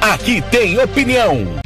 Aqui tem opinião.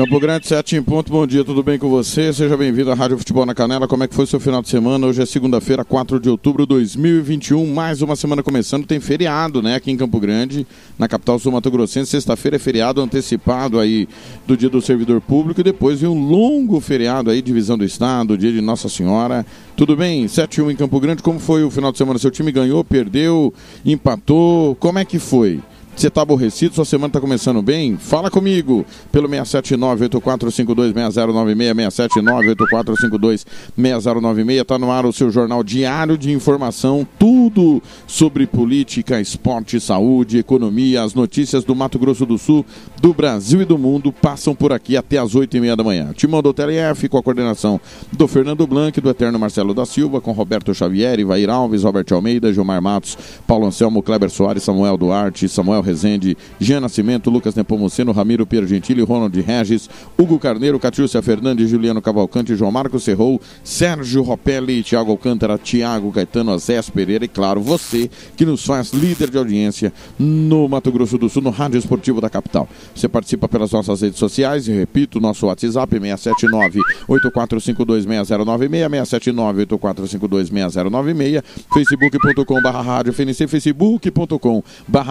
Campo Grande, 7 em ponto, bom dia, tudo bem com você? Seja bem-vindo à Rádio Futebol na Canela. Como é que foi seu final de semana? Hoje é segunda-feira, 4 de outubro de 2021, mais uma semana começando. Tem feriado, né, aqui em Campo Grande, na capital sul-mato-grossense. Sexta-feira é feriado antecipado aí do Dia do Servidor Público e depois vem um longo feriado aí, divisão do Estado, dia de Nossa Senhora. Tudo bem? 7 1 em Campo Grande. Como foi o final de semana? Seu time ganhou, perdeu, empatou? Como é que foi? Você está aborrecido? Sua semana está começando bem? Fala comigo pelo 679-8452-6096, 679-8452-6096. Está no ar o seu jornal diário de informação, tudo sobre política, esporte, saúde, economia. As notícias do Mato Grosso do Sul, do Brasil e do mundo passam por aqui até as 8 e meia da manhã. Timão do TLF com a coordenação do Fernando Blanc, do Eterno Marcelo da Silva, com Roberto Xavier, Ivair Alves, Roberto Almeida, Gilmar Matos, Paulo Anselmo, Kleber Soares, Samuel Duarte, Samuel Rezende, Jean Nascimento, Lucas Nepomuceno, Ramiro Piero Gentili, Ronald Regis, Hugo Carneiro, Catiúcia Fernandes, Juliano Cavalcante, João Marcos Serrou, Sérgio Ropelli, Thiago Alcântara, Thiago Caetano, Azés Pereira e, claro, você que nos faz líder de audiência no Mato Grosso do Sul, no Rádio Esportivo da Capital. Você participa pelas nossas redes sociais e, repito, nosso WhatsApp 679-8452-6096, 679-8452-6096, facebook.com barra rádio FNC, facebook.com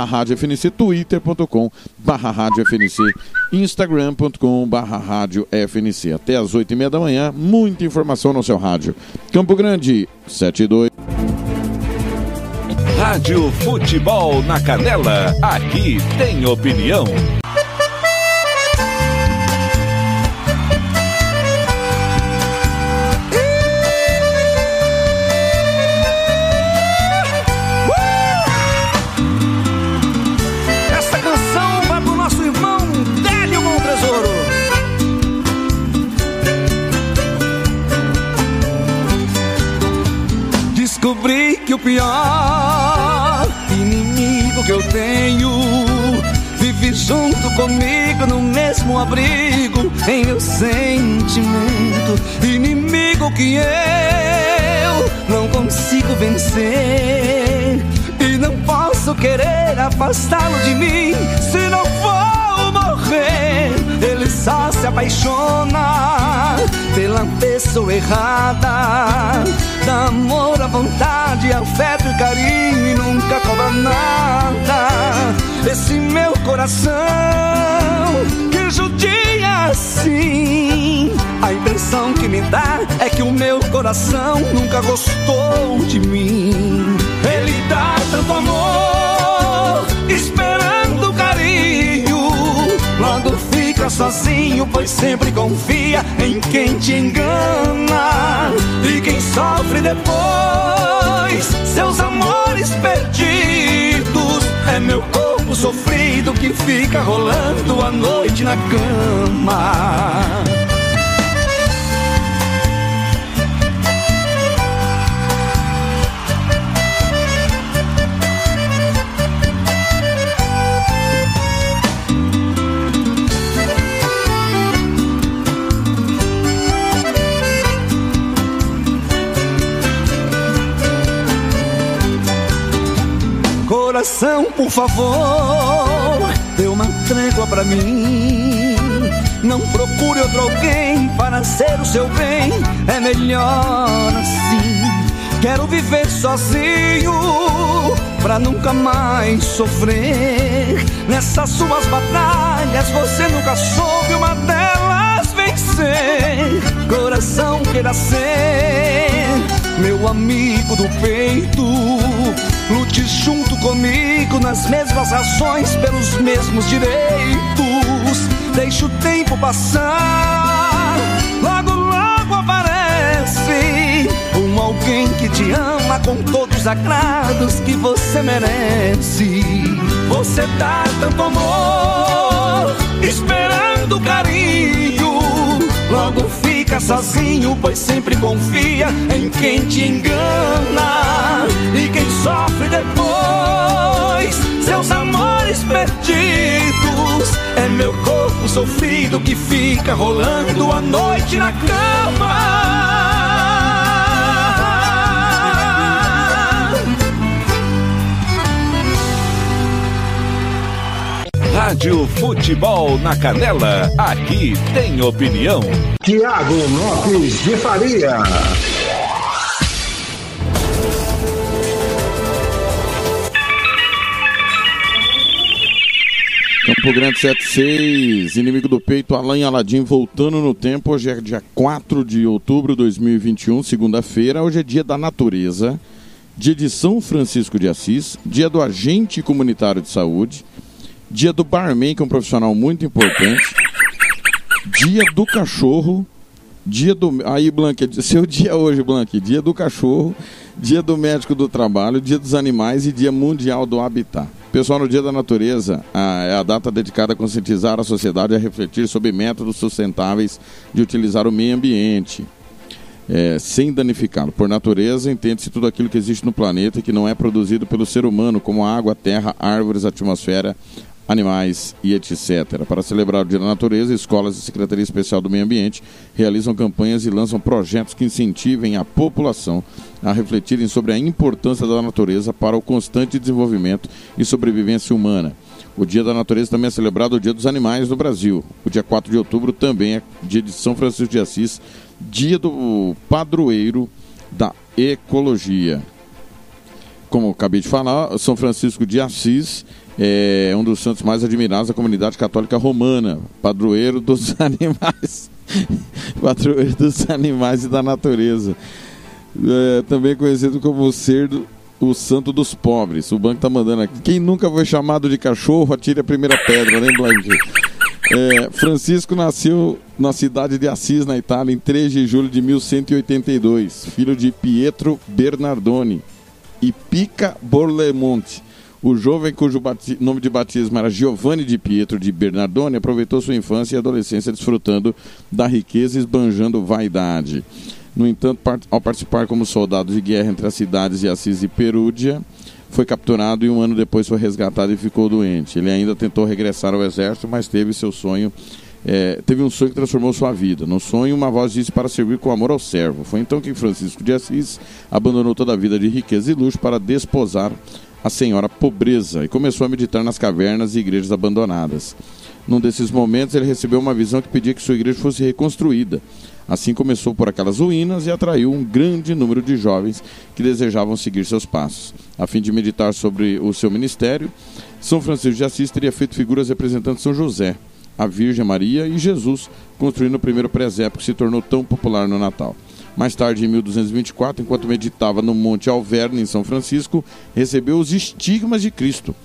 rádio FNC, twitter.com barra rádio FNC, instagram.com barra rádio FNC. Até às oito e meia da manhã, muita informação no seu rádio. Campo Grande, 72. Rádio Futebol na Canela, aqui tem opinião. Que o pior inimigo que eu tenho vive junto comigo no mesmo abrigo em meu sentimento. Inimigo que eu não consigo vencer e não posso querer afastá-lo de mim se não for morrer. Ele só se apaixona pela pessoa errada. Dá amor à vontade, afeto e carinho e nunca cobra nada. Esse meu coração que judia assim. A impressão que me dá é que o meu coração nunca gostou de mim. Ele dá tanto amor, sozinho, pois sempre confia em quem te engana. E quem sofre depois, seus amores perdidos. É meu corpo sofrido que fica rolando a noite na cama. Coração, por favor, dê uma trégua pra mim. Não procure outro alguém para ser o seu bem, é melhor assim. Quero viver sozinho pra nunca mais sofrer. Nessas suas batalhas você nunca soube uma delas vencer. Coração queira ser meu amigo do peito. Lute junto comigo nas mesmas ações, pelos mesmos direitos. Deixa o tempo passar, logo, logo aparece um alguém que te ama com todos os agrados que você merece. Você tá dá tanto amor, esperando carinho. Logo fica sozinho, pois sempre confia em quem te engana. E quem sofre depois, seus amores perdidos. É meu corpo sofrido que fica rolando a noite na cama. Rádio Futebol na Canela, aqui tem opinião. Tiago Lopes de Faria. Campo Grande 76, inimigo do peito, Alain Aladim voltando no tempo. Hoje é dia 4 de outubro de 2021, segunda-feira. Hoje é dia da natureza, dia de São Francisco de Assis, dia do agente comunitário de saúde, dia do barman, que é um profissional muito importante, dia do cachorro, dia do. Aí, Blanque, seu dia hoje, Blanque, dia do cachorro, dia do médico do trabalho, dia dos animais e dia mundial do habitat. Pessoal, no Dia da Natureza é a data dedicada a conscientizar a sociedade a refletir sobre métodos sustentáveis de utilizar o meio ambiente. É, sem danificá-lo. Por natureza, entende-se tudo aquilo que existe no planeta e que não é produzido pelo ser humano, como água, terra, árvores, atmosfera, animais e etc. Para celebrar o Dia da Natureza, escolas e Secretaria Especial do Meio Ambiente realizam campanhas e lançam projetos que incentivem a população a refletirem sobre a importância da natureza para o constante desenvolvimento e sobrevivência humana. O Dia da Natureza também é celebrado o Dia dos Animais no Brasil. O dia 4 de outubro também é dia de São Francisco de Assis, dia do padroeiro da ecologia. Como acabei de falar, São Francisco de Assis é um dos santos mais admirados da comunidade católica romana, padroeiro dos animais, padroeiro dos animais e da natureza. É, também conhecido como ser o santo dos pobres. O banco está mandando aqui. Quem nunca foi chamado de cachorro, atire a primeira pedra, lembra Blanque? É, Francisco nasceu na cidade de Assis, na Itália, em 3 de julho de 1182, filho de Pietro Bernardoni e Pica Borlemonte o jovem cujo nome de batismo era Giovanni de Pietro de Bernardone aproveitou sua infância e adolescência desfrutando da riqueza e esbanjando vaidade. No entanto, ao participar como soldado de guerra entre as cidades de Assis e Perúdia, foi capturado e um ano depois foi resgatado e ficou doente. Ele ainda tentou regressar ao exército, mas teve seu sonho é, teve um sonho que transformou sua vida. No sonho, uma voz disse para servir com amor ao servo. Foi então que Francisco de Assis abandonou toda a vida de riqueza e luxo para desposar a senhora pobreza e começou a meditar nas cavernas e igrejas abandonadas. Num desses momentos, ele recebeu uma visão que pedia que sua igreja fosse reconstruída. Assim começou por aquelas ruínas e atraiu um grande número de jovens que desejavam seguir seus passos. A fim de meditar sobre o seu ministério, São Francisco de Assis teria feito figuras representando São José, a Virgem Maria e Jesus, construindo o primeiro presépio que se tornou tão popular no Natal. Mais tarde, em 1224, enquanto meditava no Monte Alverne, em São Francisco, recebeu os estigmas de Cristo.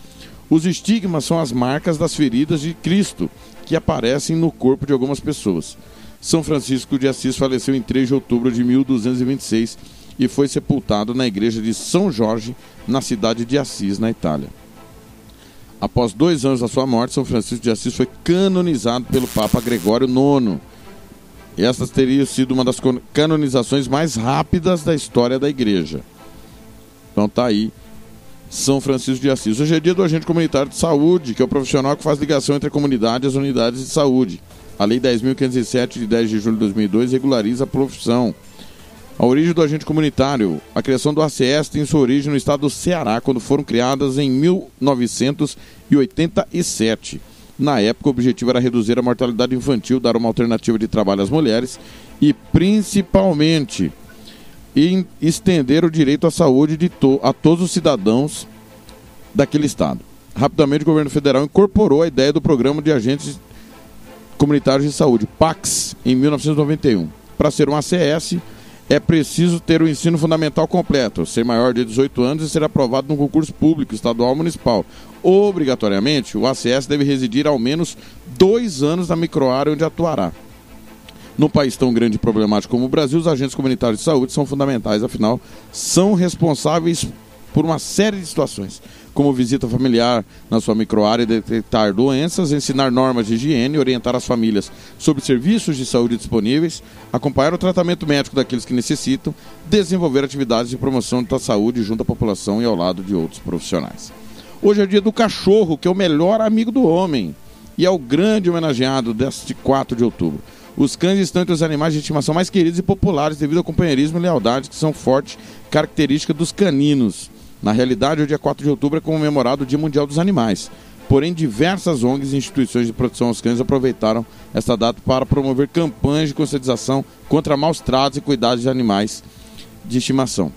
Os estigmas são as marcas das feridas de Cristo que aparecem no corpo de algumas pessoas. São Francisco de Assis faleceu em 3 de outubro de 1226 e foi sepultado na igreja de São Jorge, na cidade de Assis, na Itália. Após dois anos da sua morte, São Francisco de Assis foi canonizado pelo Papa Gregório IX e essa teria sido uma das canonizações mais rápidas da história da igreja. Então tá aí São Francisco de Assis. Hoje é dia do agente comunitário de saúde, que é o profissional que faz ligação entre a comunidade e as unidades de saúde. A Lei 10.507, de 10 de julho de 2002, regulariza a profissão. A origem do agente comunitário. A criação do ACS tem sua origem no estado do Ceará, quando foram criadas em 1987. Na época, o objetivo era reduzir a mortalidade infantil, dar uma alternativa de trabalho às mulheres e, principalmente, estender o direito à saúde de to a todos os cidadãos daquele estado. Rapidamente, o governo federal incorporou a ideia do programa de agentes comunitários de saúde, PACS, em 1991. Para ser um ACS, é preciso ter o ensino fundamental completo, ser maior de 18 anos e ser aprovado no concurso público, estadual ou municipal. Obrigatoriamente, o ACS deve residir ao menos dois anos na microárea onde atuará. No país tão grande e problemático como o Brasil, os agentes comunitários de saúde são fundamentais, afinal, são responsáveis por uma série de situações, como visita familiar na sua microárea, detectar doenças, ensinar normas de higiene, orientar as famílias sobre serviços de saúde disponíveis, acompanhar o tratamento médico daqueles que necessitam, desenvolver atividades de promoção da saúde junto à população e ao lado de outros profissionais. Hoje é o dia do cachorro, que é o melhor amigo do homem e é o grande homenageado deste 4 de outubro. Os cães estão entre os animais de estimação mais queridos e populares devido ao companheirismo e lealdade que são forte característica dos caninos. Na realidade, o dia 4 de outubro é comemorado o Dia Mundial dos Animais. Porém, diversas ONGs e instituições de proteção aos cães aproveitaram esta data para promover campanhas de conscientização contra maus tratos e cuidados de animais de estimação.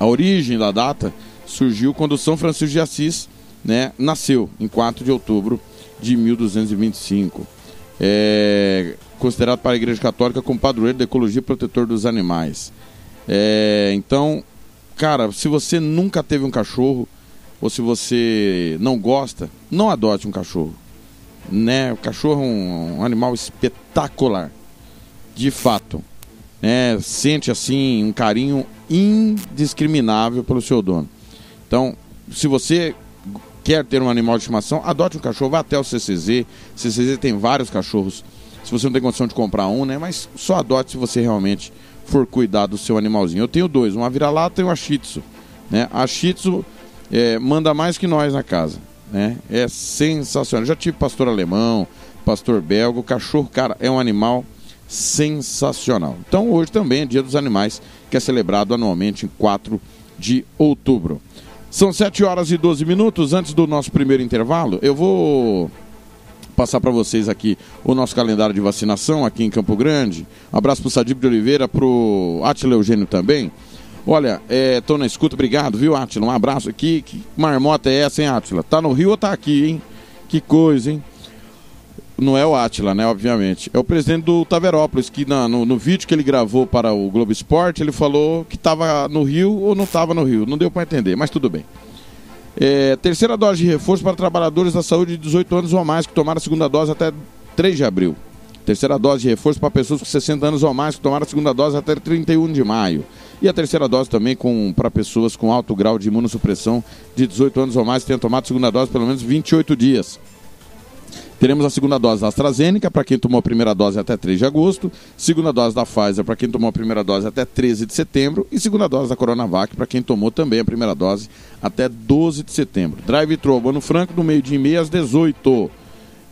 A origem da data surgiu quando São Francisco de Assis né, nasceu, em 4 de outubro de 1225. É considerado para a Igreja Católica como padroeiro da ecologia e protetor dos animais. É, então, cara, se você nunca teve um cachorro, ou se você não gosta, não adote um cachorro. Né? O cachorro é um, um animal espetacular. De fato. Né? Sente assim um carinho indiscriminável pelo seu dono. Então, se você quer ter um animal de estimação, adote um cachorro, vá até o CCZ. CCZ tem vários cachorros. Se você não tem condição de comprar um, né? Mas só adote se você realmente for cuidar do seu animalzinho. Eu tenho dois, uma vira-lata e uma shih tzu. Né? A shih tzu é, manda mais que nós na casa. Né? É sensacional. já tive pastor alemão, pastor belga. Cachorro, cara, é um animal sensacional. Então hoje também é Dia dos Animais, que é celebrado anualmente em 4 de outubro. São 7 horas e 12 minutos. Antes do nosso primeiro intervalo, eu vou passar para vocês aqui o nosso calendário de vacinação aqui em Campo Grande. Abraço para o Sadib de Oliveira, para o Atila Eugênio também. Olha, é, na escuta, obrigado, viu, Atila? Um abraço aqui. Que marmota é essa, hein, Atila? Tá no Rio ou tá aqui, hein? Que coisa, hein? Não é o Atila, né? Obviamente. É o presidente do Taverópolis, que na, no, no, vídeo que ele gravou para o Globo Esporte, ele falou que estava no Rio ou não estava no Rio. Não deu para entender, mas tudo bem. É, terceira dose de reforço para trabalhadores da saúde de 18 anos ou mais que tomaram a segunda dose até 3 de abril. Terceira dose de reforço para pessoas com 60 anos ou mais que tomaram a segunda dose até 31 de maio. E a terceira dose também para pessoas com alto grau de imunossupressão de 18 anos ou mais que tenham tomado a segunda dose pelo menos 28 dias. Teremos a segunda dose da AstraZeneca para quem tomou a primeira dose até 3 de agosto, segunda dose da Pfizer para quem tomou a primeira dose até 13 de setembro e segunda dose da Coronavac para quem tomou também a primeira dose até 12 de setembro. Drive-thru Albano Franco do meio-dia e meia às 18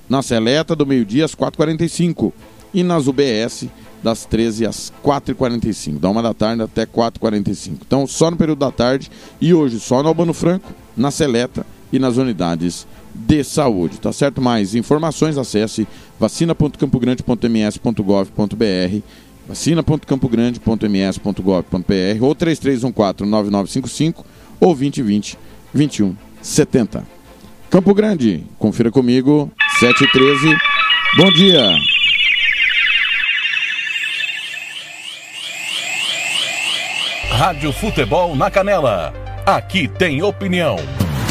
na Seleta do meio-dia às 4h45 e nas UBS das 13 às 4h45, da 1 da tarde até 4h45. Então, só no período da tarde e hoje só no Albano Franco, na Seleta e nas unidades de saúde. Tá certo? Mais informações, acesse vacina.campogrande.ms.gov.br vacina.campogrande.ms.gov.br ou 3314-9955 ou 2020 2170. Campo Grande, confira comigo, 7 e 13. Bom dia! Rádio Futebol na Canela. Aqui tem opinião.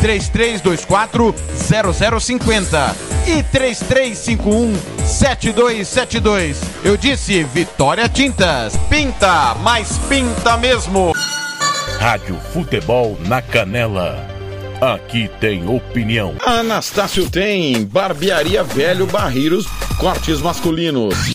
3324 0050 e 3351 7272. Eu disse Vitória Tintas. Pinta, mas pinta mesmo. Rádio Futebol na Canela. Aqui tem opinião. Anastácio tem barbearia velho barreiros, cortes masculinos,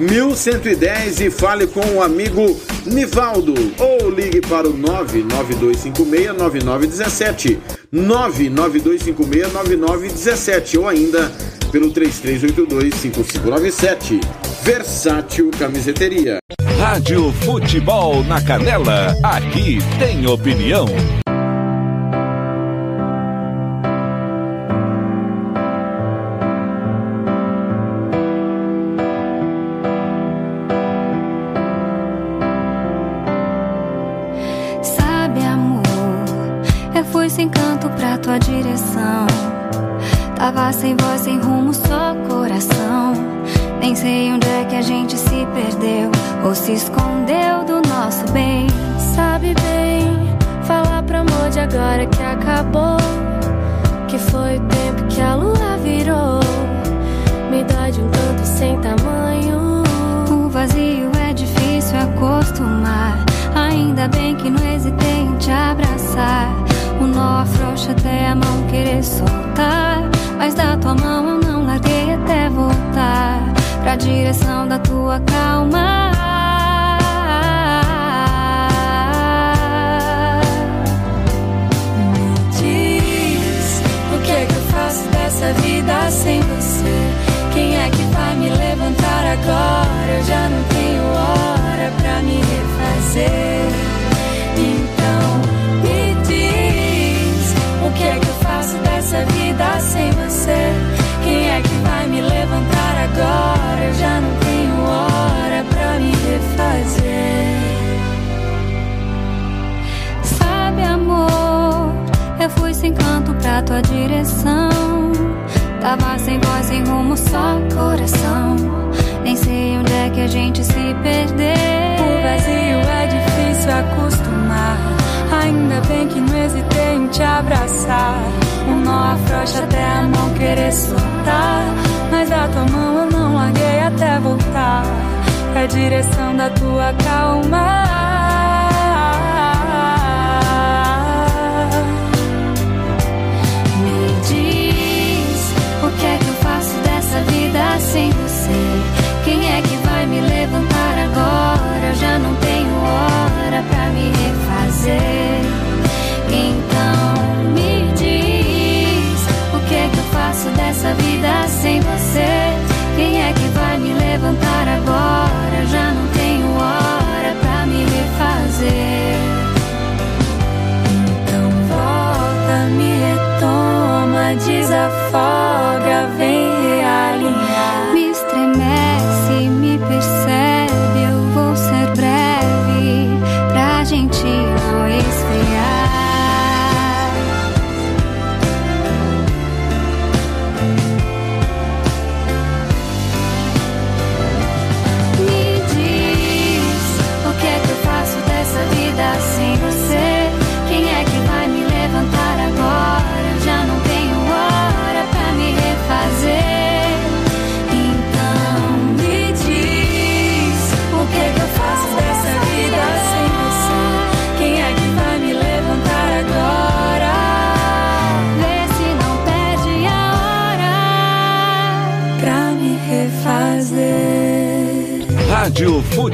1110 e fale com o amigo Nivaldo ou ligue para o 992569917, 992569917 ou ainda pelo 33825597. Versátil Camiseteria. Rádio Futebol na Canela. Aqui tem opinião. Sei onde é que a gente se perdeu ou se escondeu do nosso bem. Sabe bem, falar pro amor de agora que acabou. Que foi o tempo que a lua virou. Me dá de um tanto sem tamanho. O vazio é difícil acostumar. Ainda bem que não hesitei em te abraçar. O nó afrouxa até a mão querer soltar. Mas da tua mão eu não larguei até voltar pra direção da tua calma. Me diz o que é que eu faço dessa vida sem você? Quem é que vai me levantar agora? Eu já não tenho hora pra me refazer. Então me diz o que é que eu faço dessa vida sem você? Quem é que vai me levantar agora? Já não tenho hora pra me refazer. Sabe, amor, eu fui sem canto pra tua direção. Tava sem voz, sem rumo, só coração. Nem sei onde é que a gente se perdeu. O vazio é difícil acostumar. Ainda bem que não hesitei em te abraçar. O nó afrouxa até a mão querer soltar. Mas da tua mão eu larguei até voltar. Pra direção da tua calma.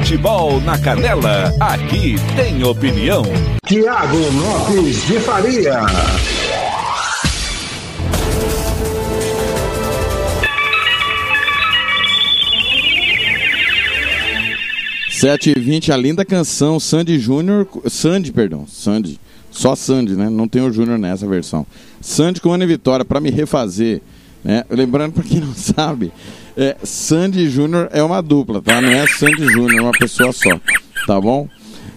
Futebol na Canela, aqui tem opinião. Tiago Lopes de Faria. Sete e vinte, a linda canção Sandy Júnior, Sandy, perdão, Sandy, só Sandy, né? Não tem o Júnior nessa versão. Sandy com Ana Vitória para me refazer, né? Lembrando para quem não sabe, é, Sandy Júnior é uma dupla, tá? Não é Sandy Júnior, é uma pessoa só, tá bom?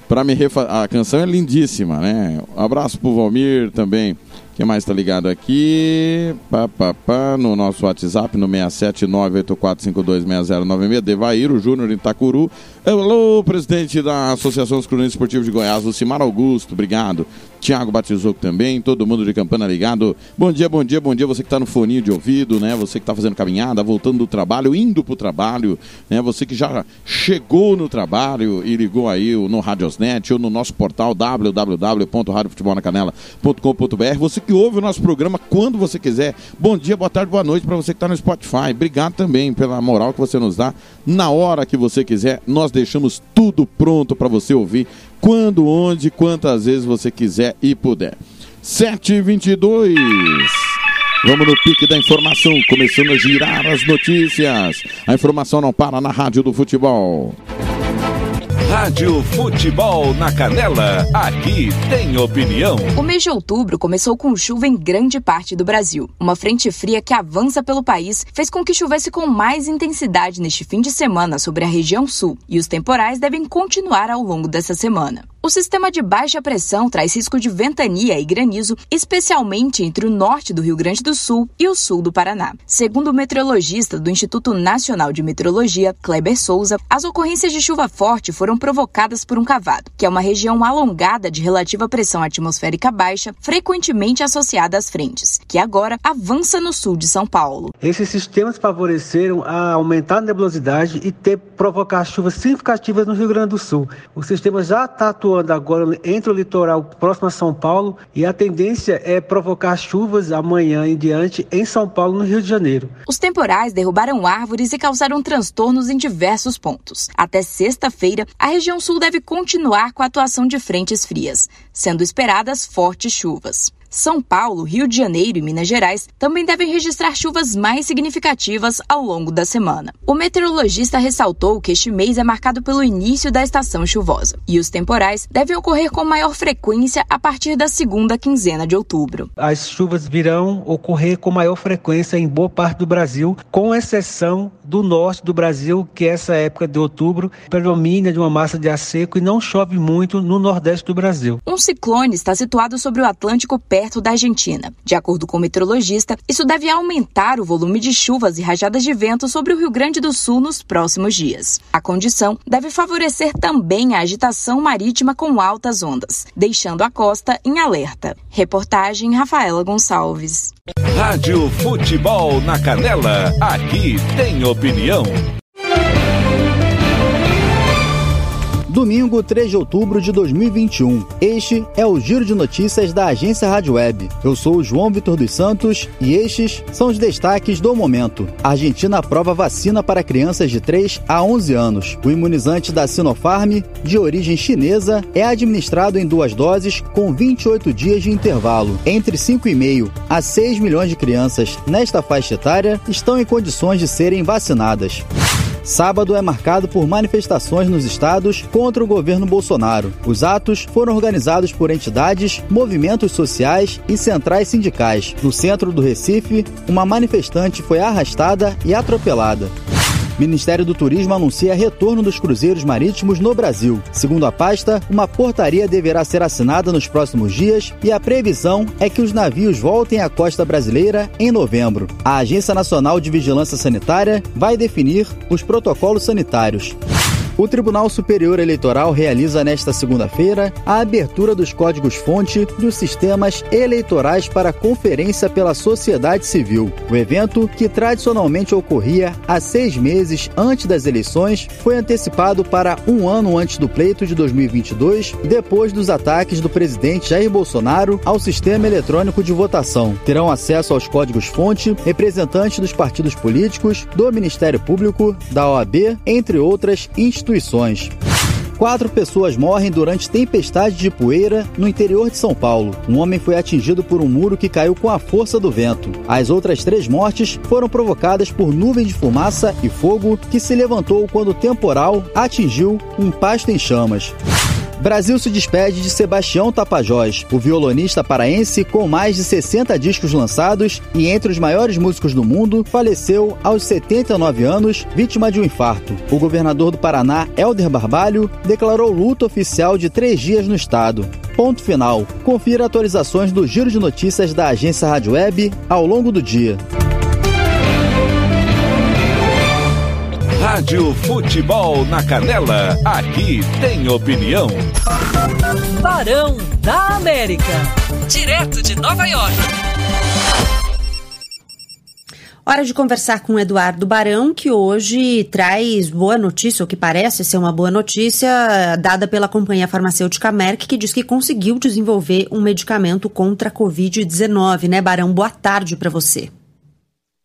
Para me refazer, a canção é lindíssima, né? Um abraço pro Valmir também. Quem mais está ligado aqui? Pá, pá, pá, no nosso WhatsApp, no 67984526096. Devair, o Júnior Itacuru. Alô, presidente da Associação dos Cronistas Esportivos de Goiás, Lucimar Augusto, obrigado. Tiago Batizoco também, todo mundo de Campana ligado. Bom dia, bom dia, bom dia. Você que está no foninho de ouvido, né? Você que está fazendo caminhada, voltando do trabalho, indo para o trabalho, né? Você que já chegou no trabalho e ligou aí no Radiosnet ou no nosso portal www.radiofutebolnacanela.com.br. Você que ouve o nosso programa quando você quiser. Bom dia, boa tarde, boa noite para você que está no Spotify. Obrigado também pela moral que você nos dá na hora que você quiser. Nós deixamos tudo pronto para você ouvir quando, onde, quantas vezes você quiser e puder. 7h22. Vamos no pique da informação, começando a girar as notícias. A informação não para na Rádio do Futebol. Rádio Futebol na Canela, aqui tem opinião. O mês de outubro começou com chuva em grande parte do Brasil. Uma frente fria que avança pelo país fez com que chovesse com mais intensidade neste fim de semana sobre a região sul, e os temporais devem continuar ao longo dessa semana. O sistema de baixa pressão traz risco de ventania e granizo, especialmente entre o norte do Rio Grande do Sul e o sul do Paraná. Segundo o meteorologista do Instituto Nacional de Meteorologia, Kleber Souza, as ocorrências de chuva forte foram provocadas por um cavado, que é uma região alongada de relativa pressão atmosférica baixa, frequentemente associada às frentes, que agora avança no sul de São Paulo. Esses sistemas favoreceram a aumentar a nebulosidade e ter provocar chuvas significativas no Rio Grande do Sul. O sistema já está atuando agora entre o litoral próximo a São Paulo e a tendência é provocar chuvas amanhã em diante em São Paulo, no Rio de Janeiro. Os temporais derrubaram árvores e causaram transtornos em diversos pontos. Até sexta-feira, a região sul deve continuar com a atuação de frentes frias, sendo esperadas fortes chuvas. São Paulo, Rio de Janeiro e Minas Gerais também devem registrar chuvas mais significativas ao longo da semana. O meteorologista ressaltou que este mês é marcado pelo início da estação chuvosa e os temporais devem ocorrer com maior frequência a partir da segunda quinzena de outubro. As chuvas virão ocorrer com maior frequência em boa parte do Brasil, com exceção do norte do Brasil, que essa época de outubro predomina de uma massa de ar seco e não chove muito no nordeste do Brasil. Um ciclone está situado sobre o Atlântico perto da Argentina. De acordo com o meteorologista, isso deve aumentar o volume de chuvas e rajadas de vento sobre o Rio Grande do Sul nos próximos dias. A condição deve favorecer também a agitação marítima com altas ondas, deixando a costa em alerta. Reportagem Rafaela Gonçalves. Rádio Futebol na Canela, aqui tem opinião. Domingo, 3 de outubro de 2021. Este é o Giro de Notícias da agência Rádio Web. Eu sou o João Vitor dos Santos e estes são os destaques do momento. A Argentina aprova vacina para crianças de 3 a 11 anos. O imunizante da Sinopharm, de origem chinesa, é administrado em duas doses com 28 dias de intervalo. Entre 5,5 a 6 milhões de crianças nesta faixa etária estão em condições de serem vacinadas. Sábado é marcado por manifestações nos estados contra o governo Bolsonaro. Os atos foram organizados por entidades, movimentos sociais e centrais sindicais. No centro do Recife, uma manifestante foi arrastada e atropelada. Ministério do Turismo anuncia retorno dos cruzeiros marítimos no Brasil. Segundo a pasta, uma portaria deverá ser assinada nos próximos dias e a previsão é que os navios voltem à costa brasileira em novembro. A Agência Nacional de Vigilância Sanitária vai definir os protocolos sanitários. O Tribunal Superior Eleitoral realiza nesta segunda-feira a abertura dos códigos-fonte dos sistemas eleitorais para conferência pela sociedade civil. O evento, que tradicionalmente ocorria há seis meses antes das eleições, foi antecipado para um ano antes do pleito de 2022, depois dos ataques do presidente Jair Bolsonaro ao sistema eletrônico de votação. Terão acesso aos códigos-fonte representantes dos partidos políticos, do Ministério Público, da OAB, entre outras instituições instituições. Quatro pessoas morrem durante tempestade de poeira no interior de São Paulo. Um homem foi atingido por um muro que caiu com a força do vento. As outras três mortes foram provocadas por nuvem de fumaça e fogo que se levantou quando o temporal atingiu um pasto em chamas. Brasil se despede de Sebastião Tapajós, o violonista paraense com mais de 60 discos lançados e entre os maiores músicos do mundo, faleceu aos 79 anos, vítima de um infarto. O governador do Paraná, Helder Barbalho, declarou luto oficial de três dias no estado. Ponto final. Confira atualizações do Giro de Notícias da agência Rádio Web ao longo do dia. Rádio Futebol na Canela, aqui tem opinião. Barão da América, direto de Nova York. Hora de conversar com o Eduardo Barão, que hoje traz boa notícia, o que parece ser uma boa notícia, dada pela companhia farmacêutica Merck, que diz que conseguiu desenvolver um medicamento contra a Covid-19, né, Barão? Boa tarde para você.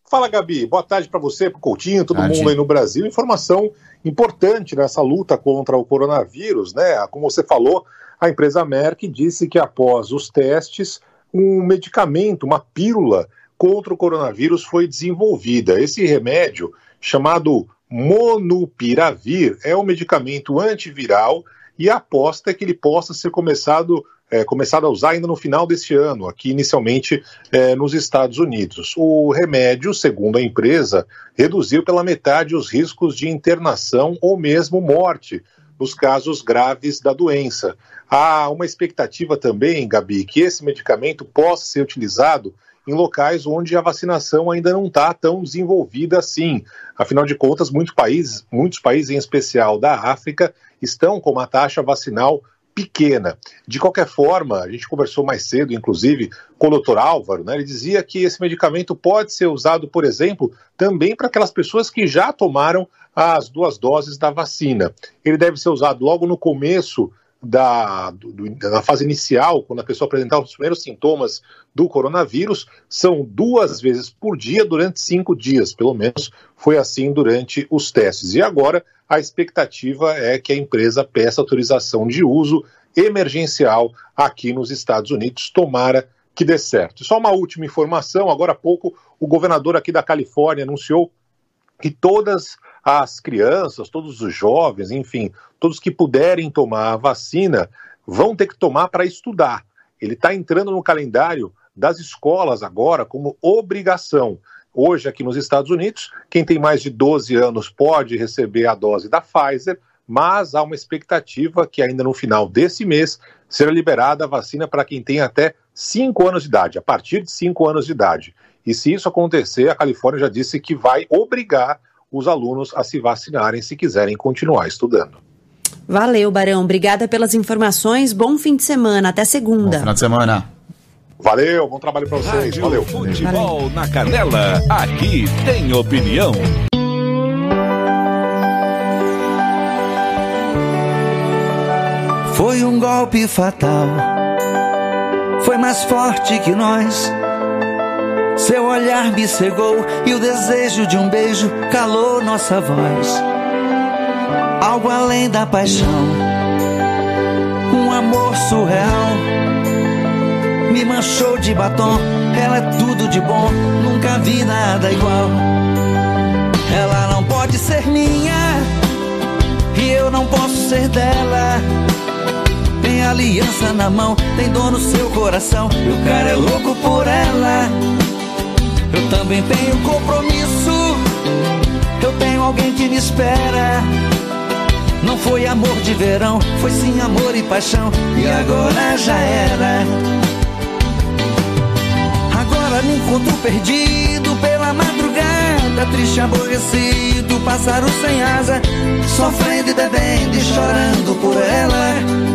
Fala, Gabi. Boa tarde para você, para o Coutinho, todo Tarde. mundo aí no Brasil. Informação importante nessa luta contra o coronavírus, né? Como você falou, a empresa Merck disse que após os testes, um medicamento, uma pílula contra o coronavírus foi desenvolvida. Esse remédio, chamado Monupiravir, é um medicamento antiviral e a aposta é que ele possa ser começado é, começado a usar ainda no final deste ano, aqui inicialmente é, nos Estados Unidos. O remédio, segundo a empresa, reduziu pela metade os riscos de internação ou mesmo morte nos casos graves da doença. Há uma expectativa também, Gabi, que esse medicamento possa ser utilizado em locais onde a vacinação ainda não está tão desenvolvida assim. Afinal de contas, muitos países, muitos países, em especial da África, estão com uma taxa vacinal pequena. De qualquer forma, a gente conversou mais cedo, inclusive, com o doutor Álvaro, né? ele dizia que esse medicamento pode ser usado, por exemplo, também para aquelas pessoas que já tomaram as duas doses da vacina. Ele deve ser usado logo no começo da, do, da fase inicial, quando a pessoa apresentar os primeiros sintomas do coronavírus, são duas vezes por dia durante cinco dias, pelo menos foi assim durante os testes. E agora a expectativa é que a empresa peça autorização de uso emergencial aqui nos Estados Unidos. Tomara que dê certo. Só uma última informação: agora há pouco, o governador aqui da Califórnia anunciou que todas as crianças, todos os jovens, enfim, todos que puderem tomar a vacina vão ter que tomar para estudar. Ele está entrando no calendário das escolas agora como obrigação. Hoje, aqui nos Estados Unidos, quem tem mais de 12 anos pode receber a dose da Pfizer, mas há uma expectativa que ainda no final desse mês será liberada a vacina para quem tem até 5 anos de idade, a partir de 5 anos de idade. E se isso acontecer, a Califórnia já disse que vai obrigar os alunos a se vacinarem se quiserem continuar estudando. Valeu, Barão. Obrigada pelas informações. Bom fim de semana. Até segunda. Final de semana. Valeu, bom trabalho para vocês. Rádio Valeu. Futebol na Canela, aqui tem opinião. Foi um golpe fatal. Foi mais forte que nós. Seu olhar me cegou e o desejo de um beijo calou nossa voz. Algo além da paixão, um amor surreal. Me manchou de batom, ela é tudo de bom, nunca vi nada igual. Ela não pode ser minha e eu não posso ser dela. Tem aliança na mão, tem dor no seu coração. E o cara é louco por ela. Eu também tenho compromisso. Eu tenho alguém que me espera. Não foi amor de verão, foi sim amor e paixão. E agora já era. Agora me encontro perdido pela madrugada, triste, aborrecido, pássaro sem asa, sofrendo e bebendo e chorando por ela.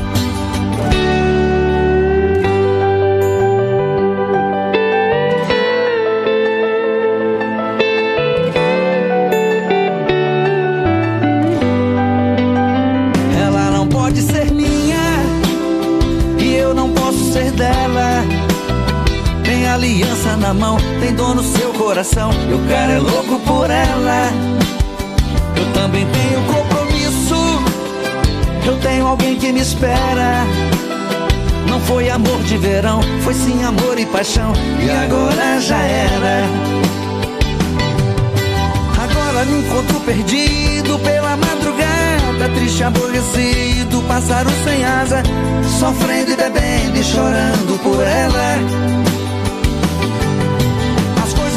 Mão, tem dor no seu coração. E o cara é louco por ela. Eu também tenho compromisso. Eu tenho alguém que me espera. Não foi amor de verão, foi sim amor e paixão. E agora já era. Agora me encontro perdido pela madrugada, triste, aborrecido, pássaro sem asa, sofrendo e bebendo e chorando por ela.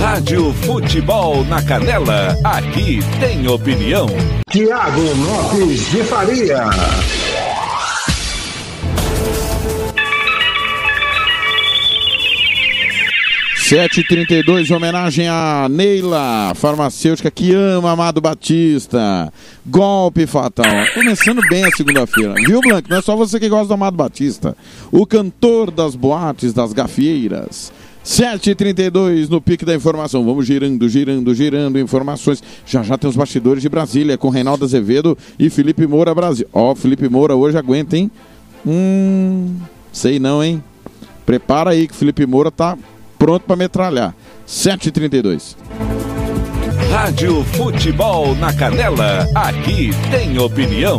Rádio Futebol na Canela, aqui tem opinião. Tiago Lopes de Faria. Sete trinta e dois, homenagem a Neila, farmacêutica que ama Amado Batista. Golpe fatal. Começando bem a segunda-feira. Viu, Blanco? Não é só você que gosta do Amado Batista. O cantor das boates, das gafieiras. 7h32 no pique da informação. Vamos girando, girando, girando informações. Já já tem os bastidores de Brasília com Reinaldo Azevedo e Felipe Moura Brasil. Ó, Felipe Moura hoje aguenta, hein? Hum, sei não, hein? Prepara aí que Felipe Moura tá pronto para metralhar. 7h32. Rádio Futebol na Canela, aqui tem opinião.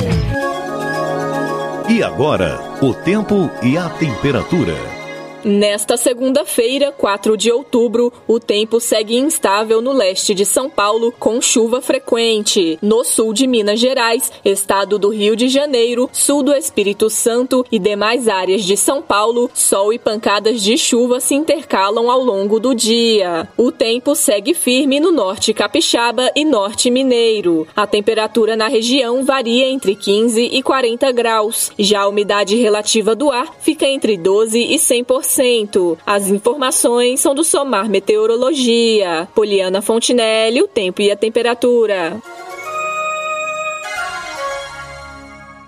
E agora, o tempo e a temperatura. Nesta segunda-feira, 4 de outubro, o tempo segue instável no leste de São Paulo, com chuva frequente. No sul de Minas Gerais, estado do Rio de Janeiro, sul do Espírito Santo e demais áreas de São Paulo, sol e pancadas de chuva se intercalam ao longo do dia. O tempo segue firme no norte capixaba e norte mineiro. A temperatura na região varia entre 15 e 40 graus. Já a umidade relativa do ar fica entre 12 e 100%. As informações são do Somar Meteorologia. Poliana Fontinelli, o tempo e a temperatura.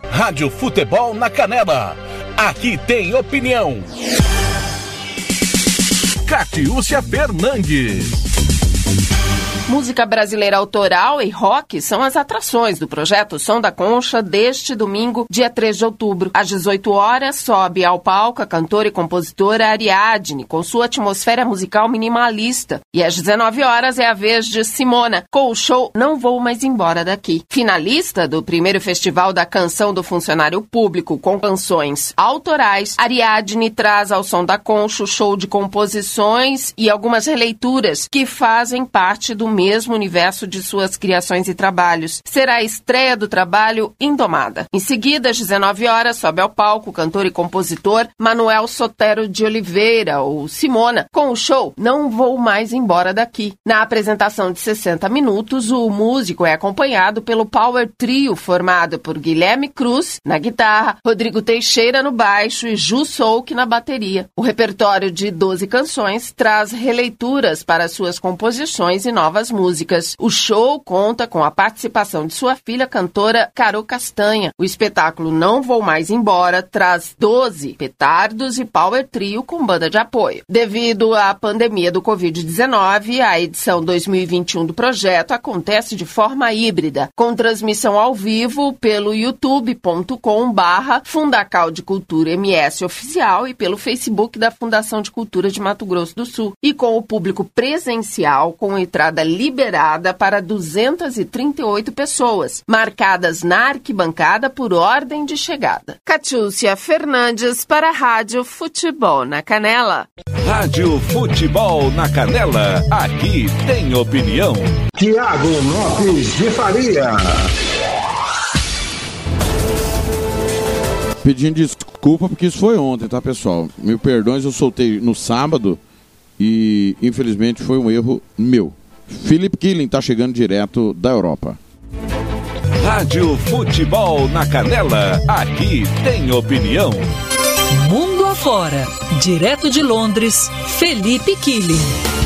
Rádio Futebol na Canela. Aqui tem opinião. Catiúcia Fernandes. Música brasileira autoral e rock são as atrações do projeto Som da Concha deste domingo, dia 3 de outubro. Às 18 horas, sobe ao palco a cantora e compositora Ariadne, com sua atmosfera musical minimalista. E às 19 horas é a vez de Simona, com o show Não Vou Mais Embora Daqui. Finalista do primeiro Festival da Canção do Funcionário Público com canções autorais, Ariadne traz ao Som da Concha o show de composições e algumas releituras que fazem parte do mesmo universo de suas criações e trabalhos. Será a estreia do trabalho Indomada. Em seguida, às 19 horas, sobe ao palco o cantor e compositor Manuel Sotero de Oliveira, ou Simona, com o show Não Vou Mais Embora Daqui. Na apresentação de 60 minutos, o músico é acompanhado pelo Power Trio, formado por Guilherme Cruz na guitarra, Rodrigo Teixeira no baixo e Ju Souk na bateria. O repertório de 12 canções traz releituras para suas composições e novas músicas. O show conta com a participação de sua filha cantora Carol Castanha. O espetáculo Não Vou Mais Embora traz 12 petardos e power trio com banda de apoio. Devido à pandemia do Covid-19, a edição 2021 do projeto acontece de forma híbrida, com transmissão ao vivo pelo youtube.com barra Fundacal de Cultura MS Oficial e pelo Facebook da Fundação de Cultura de Mato Grosso do Sul, e com o público presencial com entrada liberada para 238 pessoas, marcadas na arquibancada por ordem de chegada. Catiúcia Fernandes para a Rádio Futebol na Canela. Rádio Futebol na Canela, aqui tem opinião. Tiago Lopes de Faria. Pedindo desculpa porque isso foi ontem, tá, pessoal? Mil perdões, eu soltei no sábado e infelizmente foi um erro meu. Philip Killing tá chegando direto da Europa. Rádio Futebol na Canela, aqui tem opinião. Mundo fora. Direto de Londres, Felipe Killing.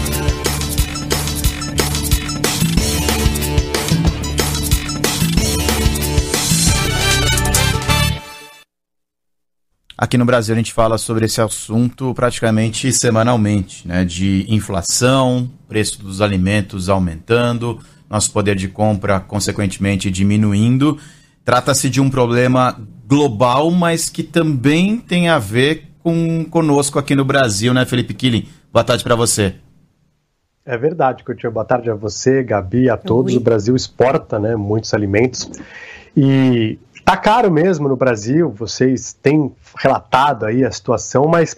Aqui no Brasil a gente fala sobre esse assunto praticamente semanalmente, né? De inflação, preço dos alimentos aumentando, nosso poder de compra consequentemente diminuindo. Trata-se de um problema global, mas que também tem a ver com conosco aqui no Brasil, né, Felipe Killing? Boa tarde para você. É verdade, Coutinho. Boa tarde a você, Gabi, a todos. Oi. O Brasil exporta né, muitos alimentos. E Tá caro mesmo no Brasil, vocês têm relatado aí a situação, mas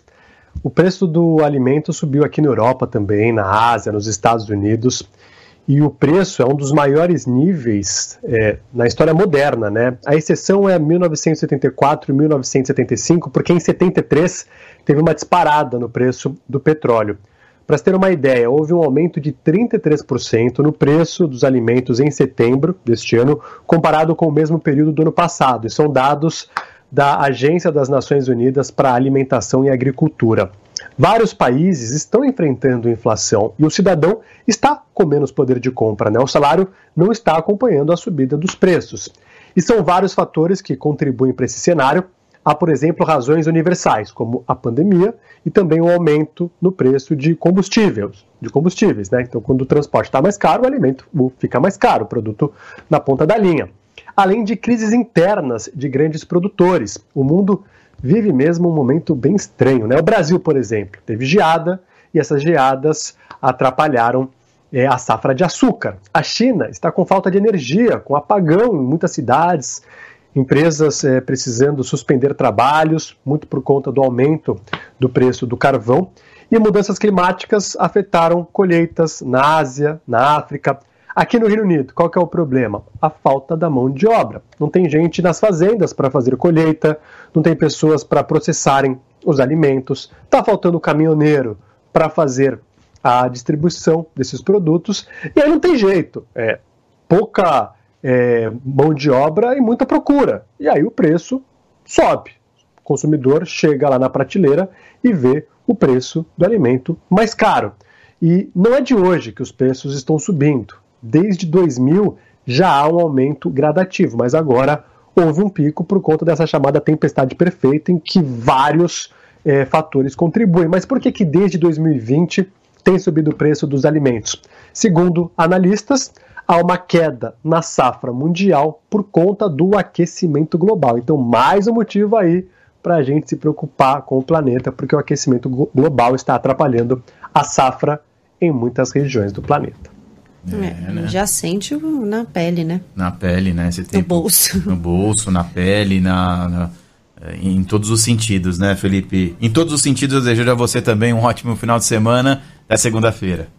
o preço do alimento subiu aqui na Europa também, na Ásia, nos Estados Unidos, e o preço é um dos maiores níveis é, na história moderna, né? A exceção é 1974 e 1975, porque em 73 teve uma disparada no preço do petróleo. Para se ter uma ideia, houve um aumento de 33% no preço dos alimentos em setembro deste ano, comparado com o mesmo período do ano passado. E são dados da Agência das Nações Unidas para Alimentação e Agricultura. Vários países estão enfrentando inflação e o cidadão está com menos poder de compra, né? O salário não está acompanhando a subida dos preços. E são vários fatores que contribuem para esse cenário. Há, por exemplo, razões universais, como a pandemia e também o aumento no preço de combustíveis. De combustíveis né? Então, quando o transporte está mais caro, o alimento fica mais caro, o produto na ponta da linha. Além de crises internas de grandes produtores. O mundo vive mesmo um momento bem estranho. Né? O Brasil, por exemplo, teve geada e essas geadas atrapalharam é, a safra de açúcar. A China está com falta de energia, com apagão em muitas cidades empresas é, precisando suspender trabalhos, muito por conta do aumento do preço do carvão, e mudanças climáticas afetaram colheitas na Ásia, na África. Aqui no Reino Unido, qual que é o problema? A falta da mão de obra. Não tem gente nas fazendas para fazer colheita, não tem pessoas para processarem os alimentos, está faltando caminhoneiro para fazer a distribuição desses produtos, e aí não tem jeito. É, pouca é, mão de obra e muita procura. E aí o preço sobe. O consumidor chega lá na prateleira e vê o preço do alimento mais caro. E não é de hoje que os preços estão subindo. Desde 2000 já há um aumento gradativo, mas agora houve um pico por conta dessa chamada tempestade perfeita, em que vários é, fatores contribuem. Mas por que, que desde 2020 tem subido o preço dos alimentos? Segundo analistas, há uma queda na safra mundial por conta do aquecimento global. Então, mais um motivo aí para a gente se preocupar com o planeta, porque o aquecimento global está atrapalhando a safra em muitas regiões do planeta. É, né? Já sente na pele, né? Na pele, né? Você tem no bolso. No bolso, na pele, na, na, em todos os sentidos, né, Felipe? Em todos os sentidos, eu desejo a você também um ótimo final de semana. Até segunda-feira.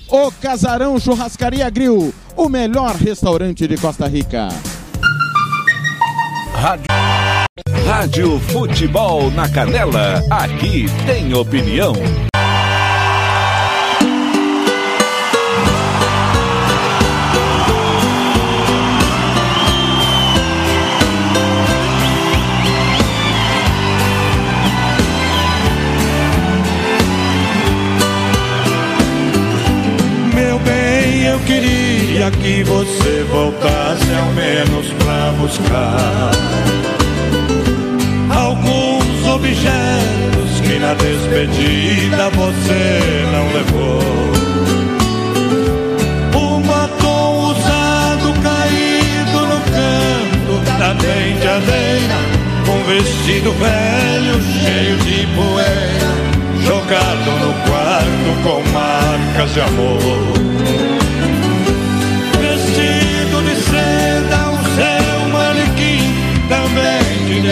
O Casarão Churrascaria Grill, o melhor restaurante de Costa Rica. Rádio, Rádio Futebol na Canela. Aqui tem opinião. Queria que você voltasse ao menos pra buscar alguns objetos que na despedida você não levou. Um batom usado caído no canto da penteadeira, um vestido velho cheio de poeira jogado no quarto com marcas de amor.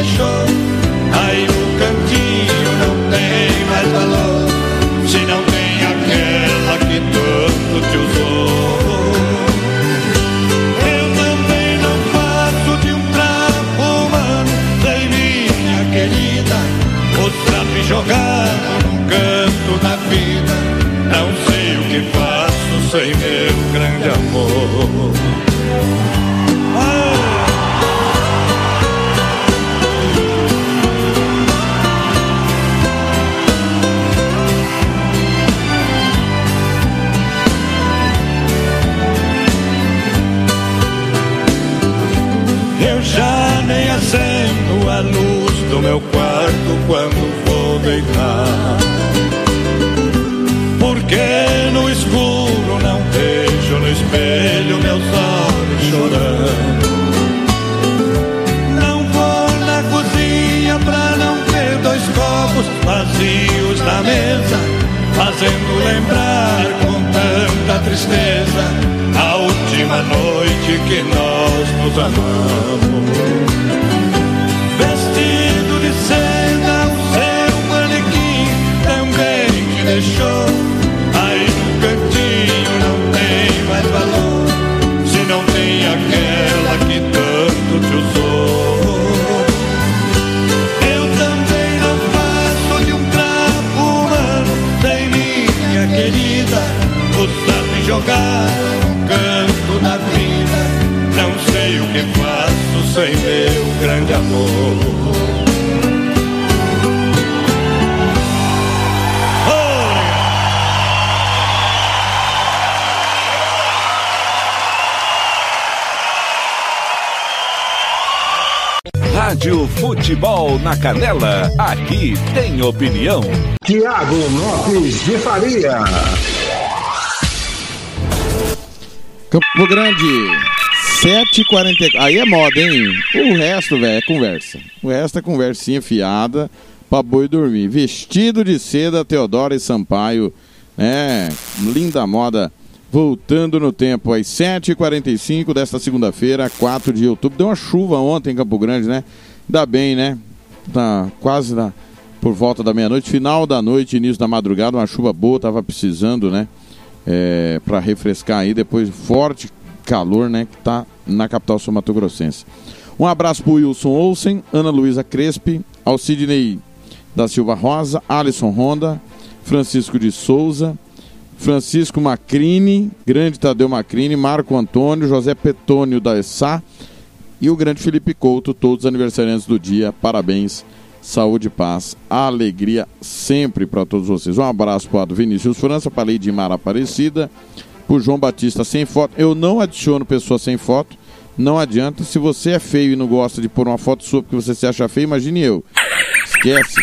Deixou. Aí no cantinho não tem mais valor, se não tem aquela que tanto te usou. Eu também não faço de um trapo humano, sei minha querida, o trapo jogado num canto da vida. Não sei o que faço sem meu grande amor. Porque no escuro não vejo no espelho meus olhos chorando. Não vou na cozinha pra não ter dois copos vazios na mesa, fazendo lembrar com tanta tristeza a última noite que nós nos amamos. Sem meu grande amor. Rádio Futebol na Canela. Aqui tem opinião. Tiago Lopes de Faria. Campo Grande, 7h40. Aí é moda, hein? O resto, velho, é conversa. O resto é conversinha fiada pra boi dormir. Vestido de seda, Teodoro e Sampaio. É, linda moda. Voltando no tempo, às 7h45 desta segunda-feira, 4 de outubro. Deu uma chuva ontem em Campo Grande, né? Ainda bem, né? Tá quase na, por volta da meia-noite, final da noite, início da madrugada, uma chuva boa, tava precisando, né? É, para refrescar aí, depois forte calor, né? Que tá na capital sul-mato-grossense. Um abraço pro Wilson Olsen, Ana Luísa Crespi, Sidney da Silva Rosa, Alisson Honda, Francisco de Souza, Francisco Macrini, grande Tadeu Macrini, Marco Antônio, José Petônio da ESA e o grande Felipe Couto, todos aniversariantes do dia. Parabéns, saúde, paz, alegria sempre para todos vocês. Um abraço para o Vinícius França, para a Lady Mara Aparecida, o João Batista sem foto. Eu não adiciono pessoas sem foto, não adianta. Se você é feio e não gosta de pôr uma foto sua porque você se acha feio, imagine eu. Esquece.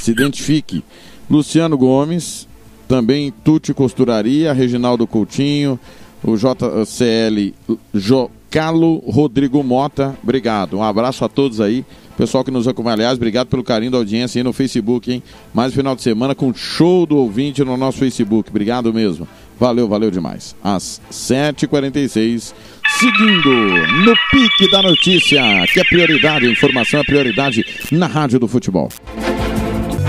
Se identifique. Luciano Gomes, também Tuti Costuraria, Reginaldo Coutinho, o JCL Jocalo Rodrigo Mota, obrigado. Um abraço a todos aí. Pessoal que nos acompanha, aliás, obrigado pelo carinho da audiência aí no Facebook, hein? Mais um final de semana com show do ouvinte no nosso Facebook. Obrigado mesmo. Valeu, valeu demais. Às 7h46, seguindo no pique da notícia, que é prioridade, informação é prioridade na Rádio do Futebol.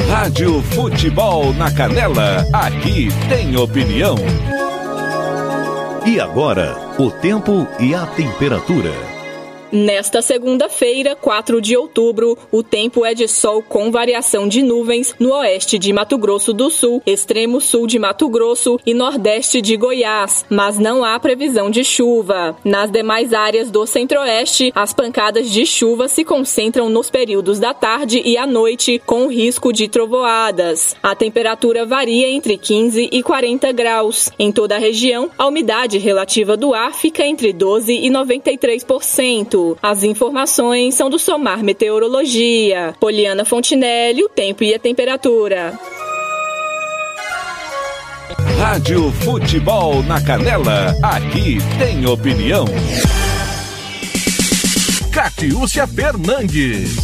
Rádio Futebol na Canela, aqui tem opinião. E agora, o tempo e a temperatura. Nesta segunda-feira, 4 de outubro, o tempo é de sol com variação de nuvens no oeste de Mato Grosso do Sul, extremo sul de Mato Grosso e nordeste de Goiás, mas não há previsão de chuva. Nas demais áreas do centro-oeste, as pancadas de chuva se concentram nos períodos da tarde e à noite, com risco de trovoadas. A temperatura varia entre 15 e 40 graus. Em toda a região, a umidade relativa do ar fica entre 12 e 93%. As informações são do Somar Meteorologia. Poliana Fontinelli, o tempo e a temperatura. Rádio Futebol na Canela, aqui tem opinião. Catiúcia Fernandes.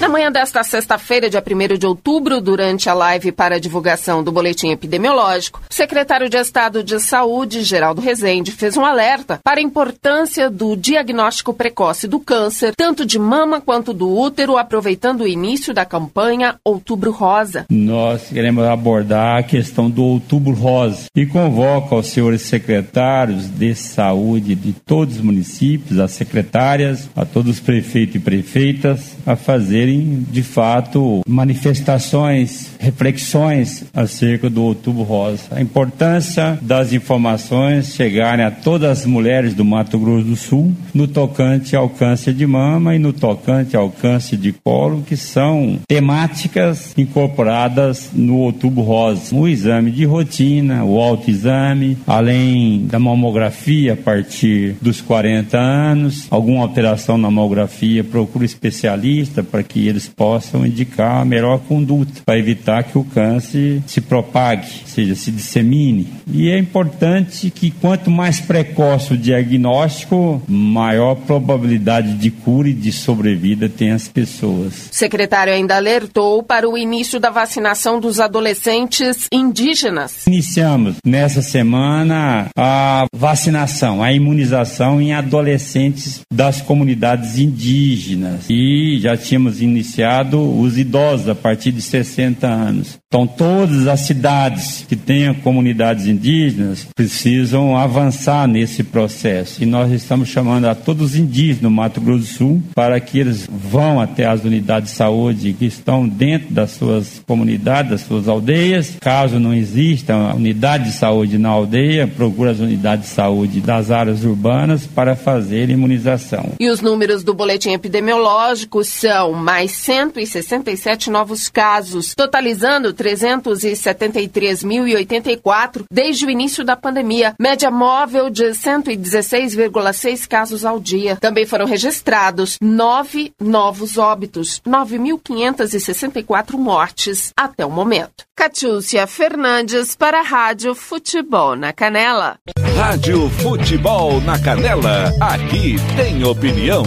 Na manhã desta sexta-feira, dia 1 de outubro, durante a live para a divulgação do boletim epidemiológico, o secretário de Estado de Saúde, Geraldo Rezende, fez um alerta para a importância do diagnóstico precoce do câncer, tanto de mama quanto do útero, aproveitando o início da campanha Outubro Rosa. Nós queremos abordar a questão do Outubro Rosa e convoco aos senhores secretários de saúde de todos os municípios, as secretárias, a todos os prefeitos e prefeitas, a fazerem de fato, manifestações, reflexões acerca do Outubro Rosa. A importância das informações chegarem a todas as mulheres do Mato Grosso do Sul no tocante ao câncer de mama e no tocante ao câncer de colo, que são temáticas incorporadas no Outubro Rosa. O exame de rotina, o autoexame, além da mamografia a partir dos 40 anos, alguma alteração na mamografia, procura especialista para que eles possam indicar a melhor conduta para evitar que o câncer se propague, ou seja, se dissemine. E é importante que quanto mais precoce o diagnóstico, maior probabilidade de cura e de sobrevida tem as pessoas. O secretário ainda alertou para o início da vacinação dos adolescentes indígenas. Iniciamos nessa semana a vacinação, a imunização em adolescentes das comunidades indígenas e já tínhamos iniciado os idosos a partir de 60 anos. Então, todas as cidades que tenham comunidades indígenas precisam avançar nesse processo. E nós estamos chamando a todos os indígenas do Mato Grosso do Sul para que eles vão até as unidades de saúde que estão dentro das suas comunidades, das suas aldeias. Caso não exista unidade de saúde na aldeia, procure as unidades de saúde das áreas urbanas para fazer imunização. E os números do boletim epidemiológico são mais 167 novos casos, totalizando 373.084 desde o início da pandemia, média móvel de 116,6 casos ao dia. Também foram registrados nove novos óbitos, 9.564 mortes até o momento. Catiúcia Fernandes para a Rádio Futebol na Canela. Rádio Futebol na Canela, aqui tem opinião.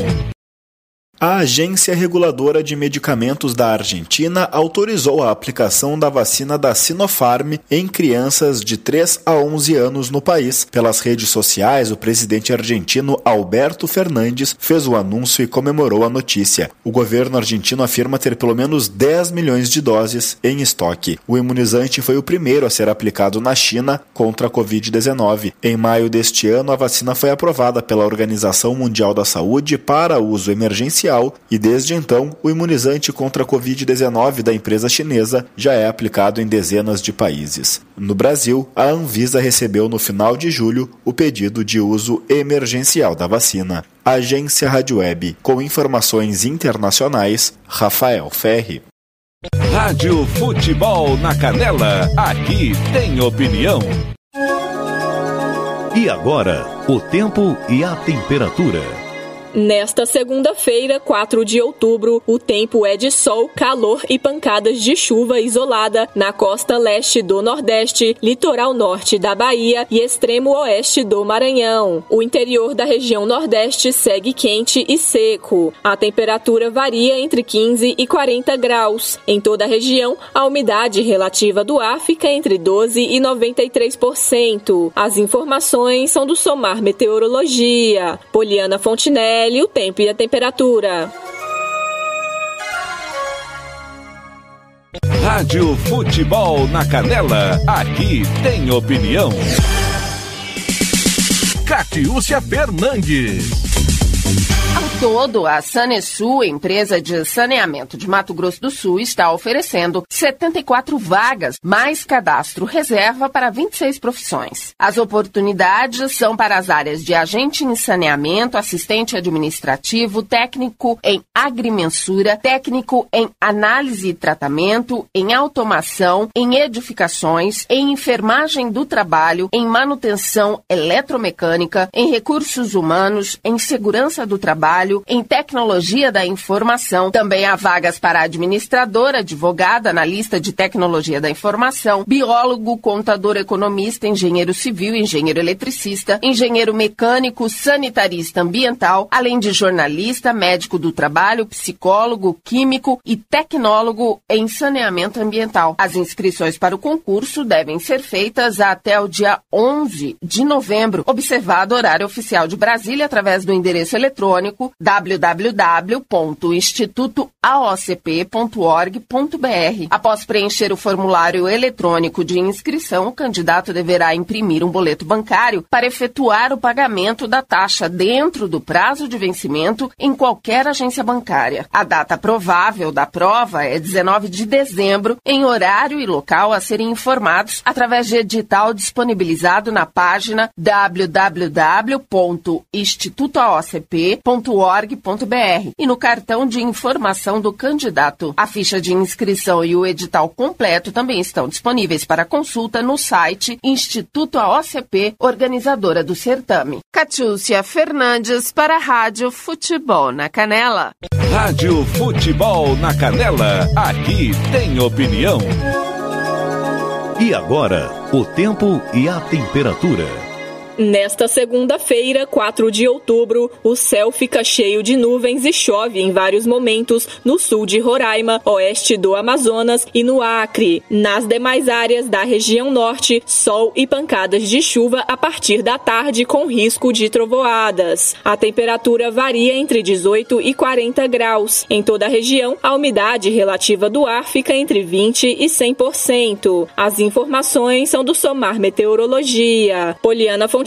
A Agência Reguladora de Medicamentos da Argentina autorizou a aplicação da vacina da Sinopharm em crianças de 3 a 11 anos no país. Pelas redes sociais, o presidente argentino Alberto Fernandes fez o anúncio e comemorou a notícia. O governo argentino afirma ter pelo menos 10 milhões de doses em estoque. O imunizante foi o primeiro a ser aplicado na China contra a Covid-19. Em maio deste ano, a vacina foi aprovada pela Organização Mundial da Saúde para uso emergencial e desde então o imunizante contra a Covid-19 da empresa chinesa já é aplicado em dezenas de países. No Brasil, a Anvisa recebeu no final de julho o pedido de uso emergencial da vacina. Agência Rádio Web, com informações internacionais, Rafael Ferri. Rádio Futebol na Canela, aqui tem opinião. E agora, o tempo e a temperatura. Nesta segunda-feira, 4 de outubro, o tempo é de sol, calor e pancadas de chuva isolada na costa leste do Nordeste, litoral norte da Bahia e extremo oeste do Maranhão. O interior da região Nordeste segue quente e seco. A temperatura varia entre 15 e 40 graus. Em toda a região, a umidade relativa do ar fica entre 12 e 93%. As informações são do Somar Meteorologia. Poliana Fontenelle o tempo e a temperatura. Rádio Futebol na Canela, aqui tem opinião. Catiúcia Fernandes todo, a Sanesul, empresa de saneamento de Mato Grosso do Sul, está oferecendo 74 vagas, mais cadastro reserva para 26 profissões. As oportunidades são para as áreas de agente em saneamento, assistente administrativo, técnico em agrimensura, técnico em análise e tratamento, em automação, em edificações, em enfermagem do trabalho, em manutenção eletromecânica, em recursos humanos, em segurança do trabalho, trabalho em tecnologia da informação. Também há vagas para administrador, advogada, analista de tecnologia da informação, biólogo, contador, economista, engenheiro civil, engenheiro eletricista, engenheiro mecânico, sanitarista ambiental, além de jornalista, médico do trabalho, psicólogo, químico e tecnólogo em saneamento ambiental. As inscrições para o concurso devem ser feitas até o dia 11 de novembro, observado horário oficial de Brasília através do endereço eletrônico www.institutoaocp.org.br. Após preencher o formulário eletrônico de inscrição, o candidato deverá imprimir um boleto bancário para efetuar o pagamento da taxa dentro do prazo de vencimento em qualquer agência bancária. A data provável da prova é 19 de dezembro, em horário e local a serem informados através de edital disponibilizado na página www.institutoaocp.org www.ufsc.org.br e no cartão de informação do candidato. A ficha de inscrição e o edital completo também estão disponíveis para consulta no site Instituto AOCP, organizadora do certame. Catiúcia Fernandes para a Rádio Futebol na Canela. Rádio Futebol na Canela, aqui tem opinião. E agora, o tempo e a temperatura. Nesta segunda-feira, 4 de outubro, o céu fica cheio de nuvens e chove em vários momentos no sul de Roraima, oeste do Amazonas e no Acre. Nas demais áreas da região norte, sol e pancadas de chuva a partir da tarde com risco de trovoadas. A temperatura varia entre 18 e 40 graus. Em toda a região, a umidade relativa do ar fica entre 20 e 100%. As informações são do Somar Meteorologia. Poliana Fonte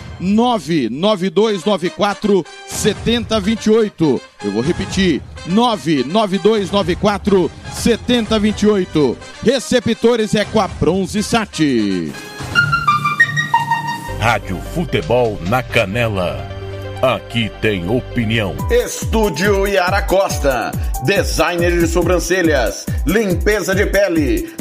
99294 7028. Eu vou repetir: 99294 7028. Receptores é com a Bronze Sat. Rádio Futebol na Canela. Aqui tem opinião. Estúdio Yara Costa. Designer de sobrancelhas. Limpeza de pele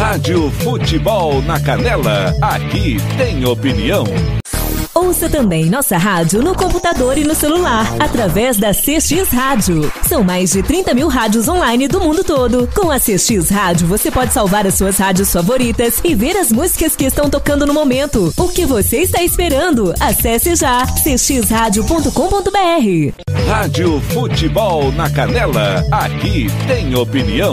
Rádio Futebol na Canela. Aqui tem opinião. Ouça também nossa rádio no computador e no celular, através da CX Rádio. São mais de 30 mil rádios online do mundo todo. Com a CX Rádio, você pode salvar as suas rádios favoritas e ver as músicas que estão tocando no momento. O que você está esperando? Acesse já cxradio.com.br. Rádio Futebol na Canela. Aqui tem opinião.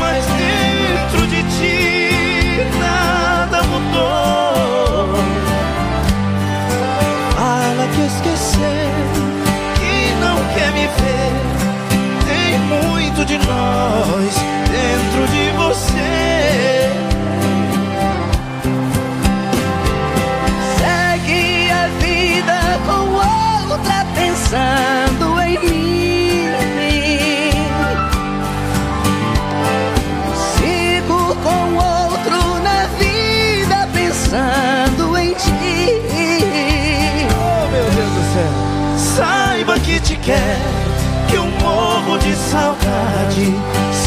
Mas dentro de ti nada mudou. Fala que esqueceu, que não quer me ver. Tem muito de nós dentro de você. Saiba que eu morro de saudade.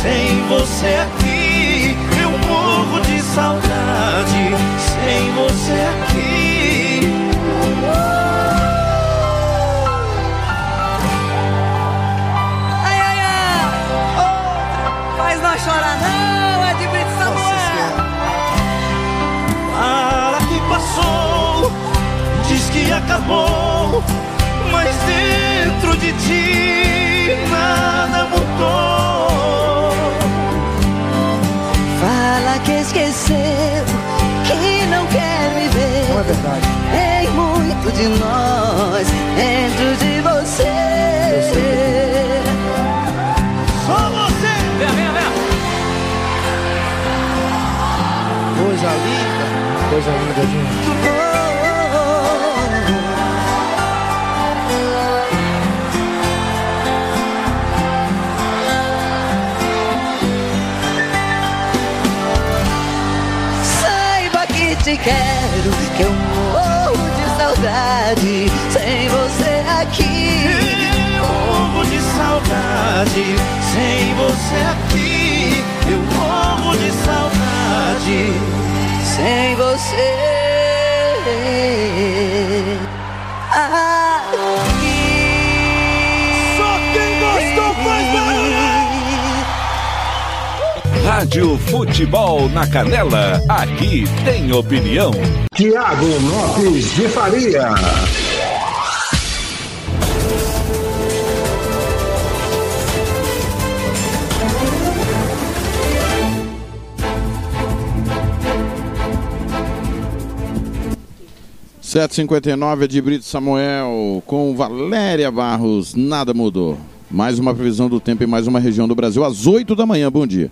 Sem você aqui, eu morro de saudade. Sem você aqui. Ai, ai, ai! Oh, faz nós chorar não, é de Brito Samuel! Fala que passou, diz que acabou, mas dentro de ti nada mudou. Fala que esqueceu, que não quer me ver. Não é verdade. Tem muito de nós dentro de você. Só você! Vem, vem, vem. Coisa linda. Coisa linda, gente. Que eu morro de saudade sem você aqui. Eu morro de saudade, sem você aqui. Eu morro de saudade. Sem você. Só quem gostou faz Rádio Futebol na Canela. Aqui tem opinião. Tiago Lopes de Faria. Sete cinquenta e nove de Brito Samuel com Valéria Barros, nada mudou. Mais uma previsão do tempo em mais uma região do Brasil às 8 da manhã. Bom dia.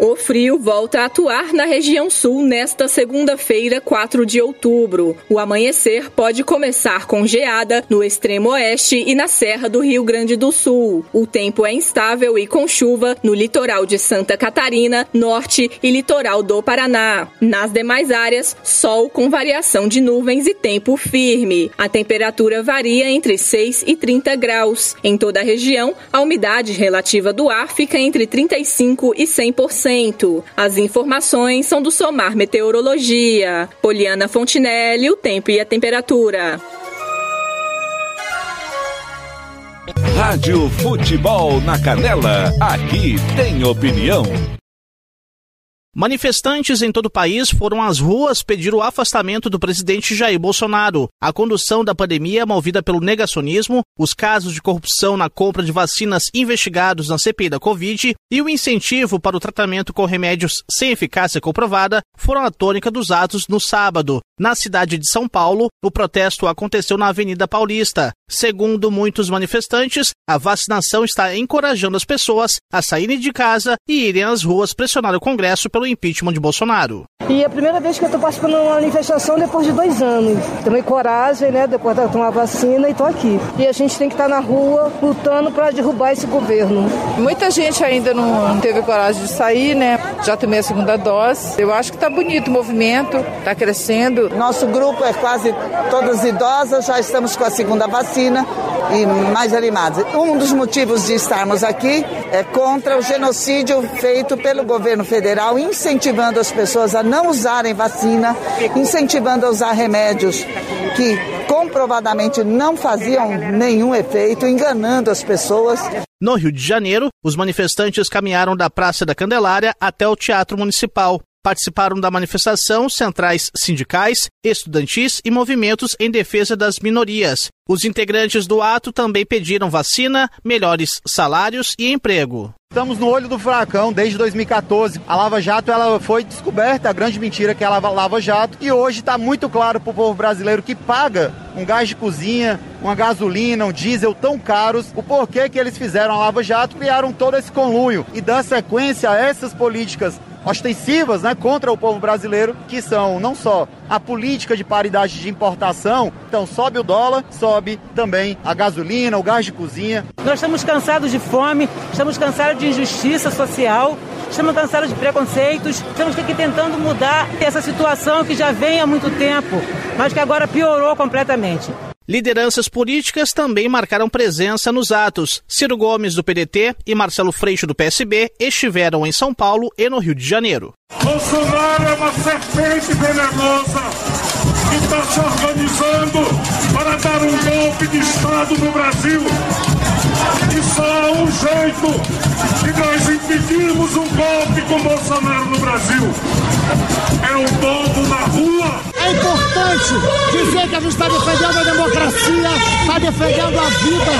O frio volta a atuar na região sul nesta segunda-feira, 4 de outubro. O amanhecer pode começar com geada no extremo oeste e na serra do Rio Grande do Sul. O tempo é instável e com chuva no litoral de Santa Catarina, norte e litoral do Paraná. Nas demais áreas, sol com variação de nuvens e tempo firme. A temperatura varia entre 6 e 30 graus. Em toda a região, a umidade relativa do ar fica entre 35 e 100%. As informações são do Somar Meteorologia. Poliana Fontinelli, o tempo e a temperatura. Rádio Futebol na Canela, aqui tem opinião. Manifestantes em todo o país foram às ruas pedir o afastamento do presidente Jair Bolsonaro. A condução da pandemia movida pelo negacionismo, os casos de corrupção na compra de vacinas investigados na CPI da Covid e o incentivo para o tratamento com remédios sem eficácia comprovada foram a tônica dos atos no sábado. Na cidade de São Paulo, o protesto aconteceu na Avenida Paulista. Segundo muitos manifestantes, a vacinação está encorajando as pessoas a saírem de casa e irem às ruas pressionar o Congresso pelo impeachment de Bolsonaro. E é a primeira vez que eu estou participando de uma manifestação depois de dois anos. Tomei coragem, né, depois de tomar vacina e estou aqui. E a gente tem que estar na rua lutando para derrubar esse governo. Muita gente ainda não teve coragem de sair, né? Já tomei a segunda dose. Eu acho que está bonito o movimento, está crescendo. Nosso grupo é quase todas idosas, já estamos com a segunda vacina e mais animados. Um dos motivos de estarmos aqui é contra o genocídio feito pelo governo federal, incentivando as pessoas a não usarem vacina, incentivando a usar remédios que comprovadamente não faziam nenhum efeito, enganando as pessoas. No Rio de Janeiro, os manifestantes caminharam da Praça da Candelária até o Teatro Municipal. Participaram da manifestação centrais sindicais, estudantis e movimentos em defesa das minorias. Os integrantes do ato também pediram vacina, melhores salários e emprego. Estamos no olho do furacão desde 2014. A Lava Jato ela foi descoberta, a grande mentira que é a Lava Jato, e hoje está muito claro para o povo brasileiro que paga um gás de cozinha, uma gasolina, um diesel tão caros, o porquê que eles fizeram a Lava Jato, criaram todo esse conluio e dando sequência a essas políticas ostensivas né, contra o povo brasileiro, que são não só a política de paridade de importação, então sobe o dólar, sobe também a gasolina, o gás de cozinha. Nós estamos cansados de fome, estamos cansados de injustiça social, estamos cansados de preconceitos, estamos aqui tentando mudar essa situação que já vem há muito tempo, mas que agora piorou completamente. Lideranças políticas também marcaram presença nos atos. Ciro Gomes, do PDT, e Marcelo Freixo, do PSB, estiveram em São Paulo e no Rio de Janeiro. Bolsonaro é uma serpente venenosa que está se organizando para dar um golpe de Estado no Brasil. E só há um jeito de nós impedirmos um golpe com Bolsonaro no Brasil. É o povo na rua. É importante dizer que a gente está defendendo a democracia, está defendendo a vida.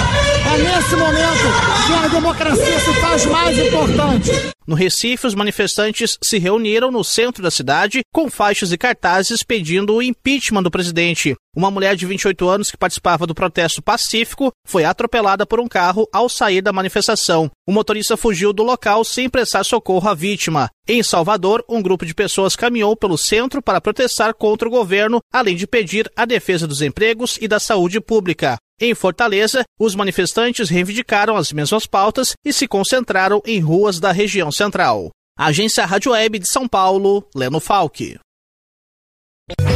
É nesse momento que a democracia se faz mais importante. No Recife, os manifestantes se reuniram no centro da cidade com faixas e cartazes pedindo o impeachment do presidente. Uma mulher de 28 anos que participava do protesto pacífico foi atropelada por um carro ao sair da manifestação. O motorista fugiu do local sem prestar socorro à vítima. Em Salvador, um grupo de pessoas caminhou pelo centro para protestar contra o governo, além de pedir a defesa dos empregos e da saúde pública. Em Fortaleza, os manifestantes reivindicaram as mesmas pautas e se concentraram em ruas da região central. Agência Rádio Web de São Paulo, Leno Falck.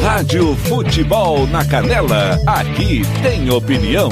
Rádio Futebol na Canela, aqui tem opinião.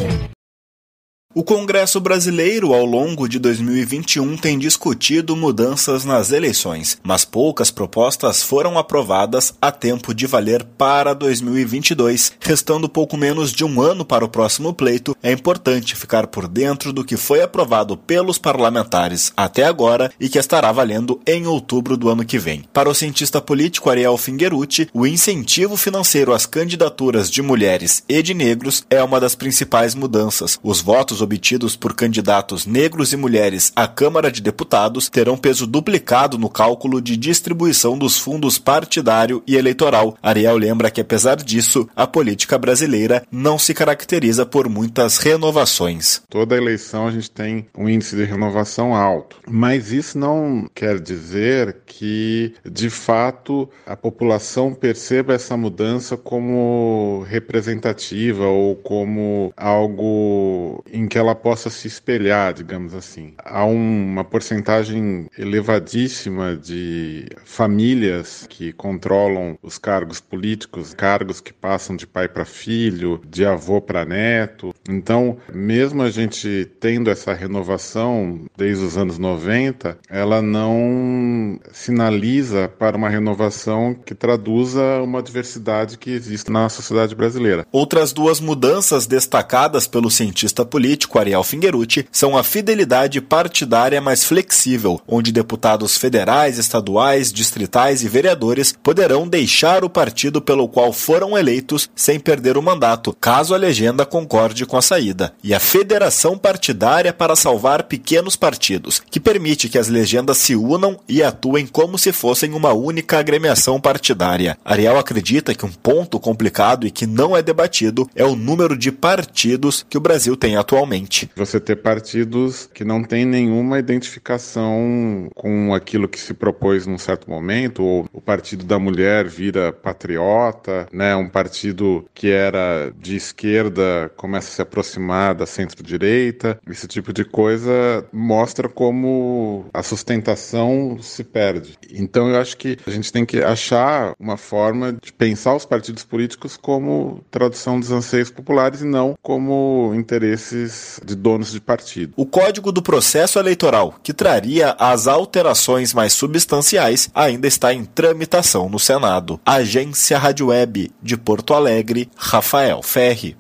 O Congresso Brasileiro, ao longo de 2021, tem discutido mudanças nas eleições, mas poucas propostas foram aprovadas a tempo de valer para 2022. Restando pouco menos de um ano para o próximo pleito, é importante ficar por dentro do que foi aprovado pelos parlamentares até agora e que estará valendo em outubro do ano que vem. Para o cientista político Ariel Fingerucci, o incentivo financeiro às candidaturas de mulheres e de negros é uma das principais mudanças. Os votos obtidos por candidatos negros e mulheres à Câmara de Deputados terão peso duplicado no cálculo de distribuição dos fundos partidário e eleitoral. Ariel lembra que, apesar disso, a política brasileira não se caracteriza por muitas renovações. Toda eleição a gente tem um índice de renovação alto, mas isso não quer dizer que, de fato, a população perceba essa mudança como representativa ou como algo em que ela possa se espelhar, digamos assim. Há uma porcentagem elevadíssima de famílias que controlam os cargos políticos, cargos que passam de pai para filho, de avô para neto. Então, mesmo a gente tendo essa renovação desde os anos 90, ela não sinaliza para uma renovação que traduza uma diversidade que existe na sociedade brasileira. Outras duas mudanças destacadas pelo cientista político Ariel Fingerucci são a fidelidade partidária mais flexível, onde deputados federais, estaduais, distritais e vereadores poderão deixar o partido pelo qual foram eleitos sem perder o mandato, caso a legenda concorde com a saída, e a federação partidária para salvar pequenos partidos, que permite que as legendas se unam e atuem como se fossem uma única agremiação partidária. Ariel acredita que um ponto complicado e que não é debatido é o número de partidos que o Brasil tem atualmente. Você ter partidos que não têm nenhuma identificação com aquilo que se propôs num certo momento, ou o Partido da Mulher vira patriota, né? Um partido que era de esquerda começa a se aproximar da centro-direita. Esse tipo de coisa mostra como a sustentação se perde. Então eu acho que a gente tem que achar uma forma de pensar os partidos políticos como tradução dos anseios populares e não como interesses de donos de partido. O Código do Processo Eleitoral, que traria as alterações mais substanciais, ainda está em tramitação no Senado. Agência Rádio Web de Porto Alegre, Rafael Ferri.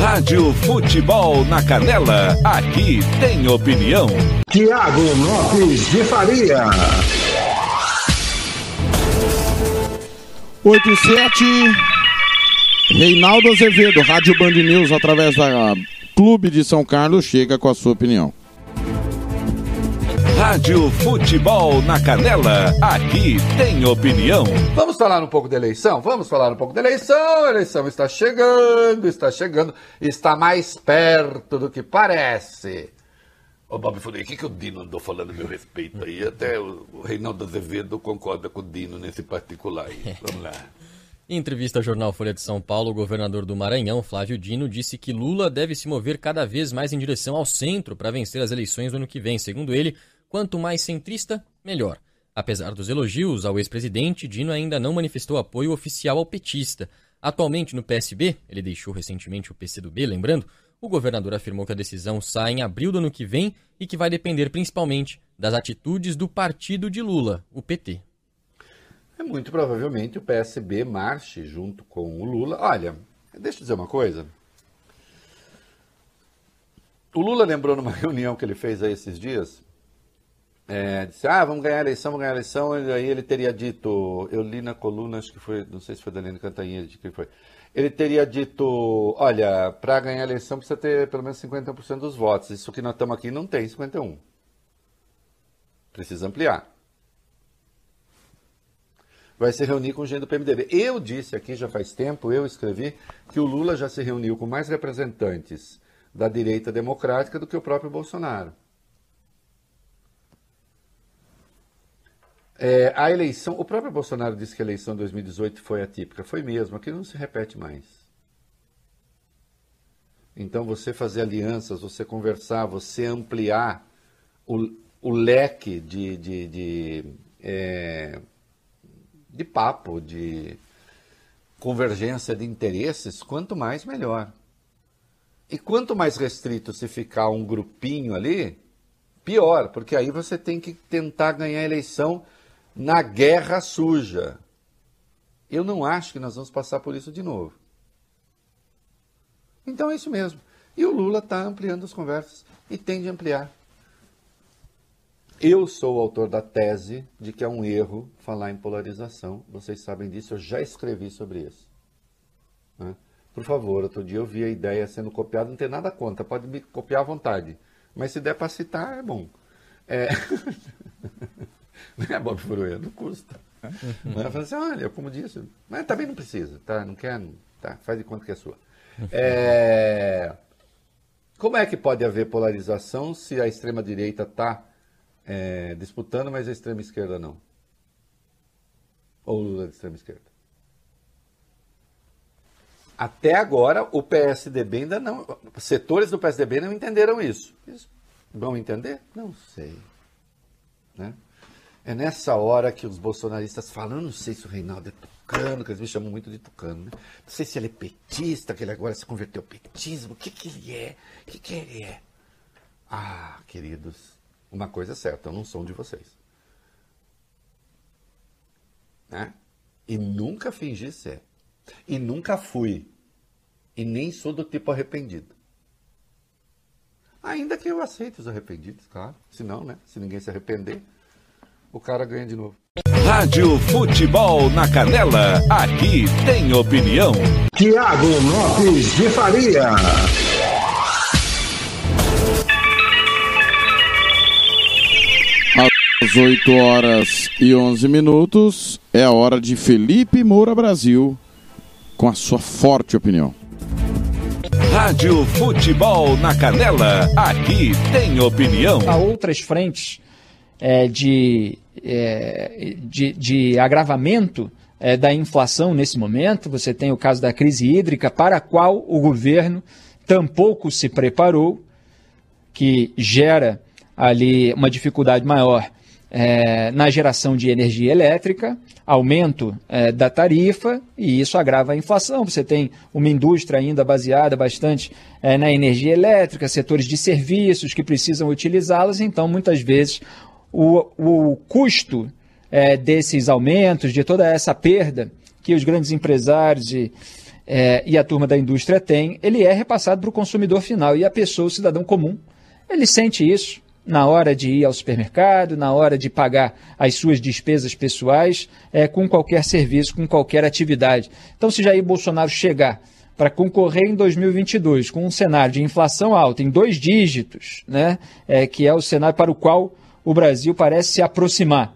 Rádio Futebol na Canela, aqui tem opinião. Tiago Lopes de Faria. 8 e 7. Reinaldo Azevedo, Rádio Band News, através da Clube de São Carlos, chega com a sua opinião. Rádio Futebol na Canela, aqui tem opinião. Vamos falar um pouco da eleição? Vamos falar um pouco da eleição. A eleição está chegando, está chegando, está mais perto do que parece. Ô, Bob Fury, o que, que o Dino andou falando a meu respeito aí? Até o, o Reinaldo Azevedo concorda com o Dino nesse particular aí. Vamos lá. Em entrevista ao jornal Folha de São Paulo, o governador do Maranhão, Flávio Dino, disse que Lula deve se mover cada vez mais em direção ao centro para vencer as eleições do ano que vem. Segundo ele, quanto mais centrista, melhor. Apesar dos elogios ao ex-presidente, Dino ainda não manifestou apoio oficial ao petista. Atualmente no PSB, ele deixou recentemente o PCdoB, lembrando, o governador afirmou que a decisão sai em abril do ano que vem e que vai depender principalmente das atitudes do partido de Lula, o PT. É muito provavelmente o PSB marche junto com o Lula. Olha, deixa eu dizer uma coisa. O Lula lembrou numa reunião que ele fez aí esses dias, é, disse, ah, vamos ganhar a eleição, vamos ganhar a eleição, e aí ele teria dito, eu li na coluna, acho que foi, não sei se foi da Lene Cantanhede, de quem foi, ele teria dito, olha, para ganhar a eleição precisa ter pelo menos 50% dos votos, isso que nós estamos aqui não tem 51%. Precisa ampliar. Vai se reunir com gente do PMDB. Eu disse aqui já faz tempo, eu escrevi, que o Lula já se reuniu com mais representantes da direita democrática do que o próprio Bolsonaro. É, a eleição, o próprio Bolsonaro disse que a eleição de 2018 foi atípica. Foi mesmo, aquilo não se repete mais. Então, você fazer alianças, você conversar, você ampliar o, o leque de, de, de, é, de papo, de convergência de interesses, quanto mais, melhor. E quanto mais restrito se ficar um grupinho ali, pior, porque aí você tem que tentar ganhar a eleição na guerra suja. Eu não acho que nós vamos passar por isso de novo. Então é isso mesmo. E o Lula está ampliando as conversas e tem de ampliar. Eu sou o autor da tese de que é um erro falar em polarização. Vocês sabem disso, eu já escrevi sobre isso. Né? Por favor, outro dia eu vi a ideia sendo copiada, não tem nada contra, pode me copiar à vontade. Mas se der para citar, é bom. É... não é Bob Furuia, não custa. Mas ela fala assim, olha, como disse, mas também não precisa, tá? Não quer, tá? Faz de conta que é sua. É... Como é que pode haver polarização se a extrema-direita está é, disputando, mas a extrema-esquerda não? Ou Lula é de extrema-esquerda? Até agora, o PSDB ainda não. Setores do PSDB não entenderam isso. Vão entender? Não sei. Né? É nessa hora que os bolsonaristas falam, não sei se o Reinaldo é tucano, que eles me chamam muito de tucano, né? Não sei se ele é petista, que ele agora se converteu ao petismo, o que, que ele é? O que, que ele é? Ah, queridos, uma coisa é certa, eu não sou um de vocês. Né? E nunca fingi ser. E nunca fui. E nem sou do tipo arrependido. Ainda que eu aceite os arrependidos, claro. Se não, né? Se ninguém se arrepender, o cara ganha de novo. Rádio Futebol na Canela, aqui tem opinião. Tiago Lopes de Faria. Às 8 horas e 11 minutos, é a hora de Felipe Moura Brasil, com a sua forte opinião. Rádio Futebol na Canela, aqui tem opinião. Há outras frentes é, de, é, de, de, agravamento é, da inflação nesse momento. Você tem o caso da crise hídrica, para a qual o governo tampouco se preparou, que gera ali uma dificuldade maior é, na geração de energia elétrica, aumento é, da tarifa, e isso agrava a inflação. Você tem uma indústria ainda baseada bastante é, na energia elétrica, setores de serviços que precisam utilizá-las, então muitas vezes o, o custo é, desses aumentos, de toda essa perda que os grandes empresários e, é, e a turma da indústria têm, ele é repassado para o consumidor final. E a pessoa, o cidadão comum, ele sente isso na hora de ir ao supermercado, na hora de pagar as suas despesas pessoais, é, com qualquer serviço, com qualquer atividade. Então, se Jair Bolsonaro chegar para concorrer em 2022 com um cenário de inflação alta em dois dígitos, né, é, que é o cenário para o qual o Brasil parece se aproximar,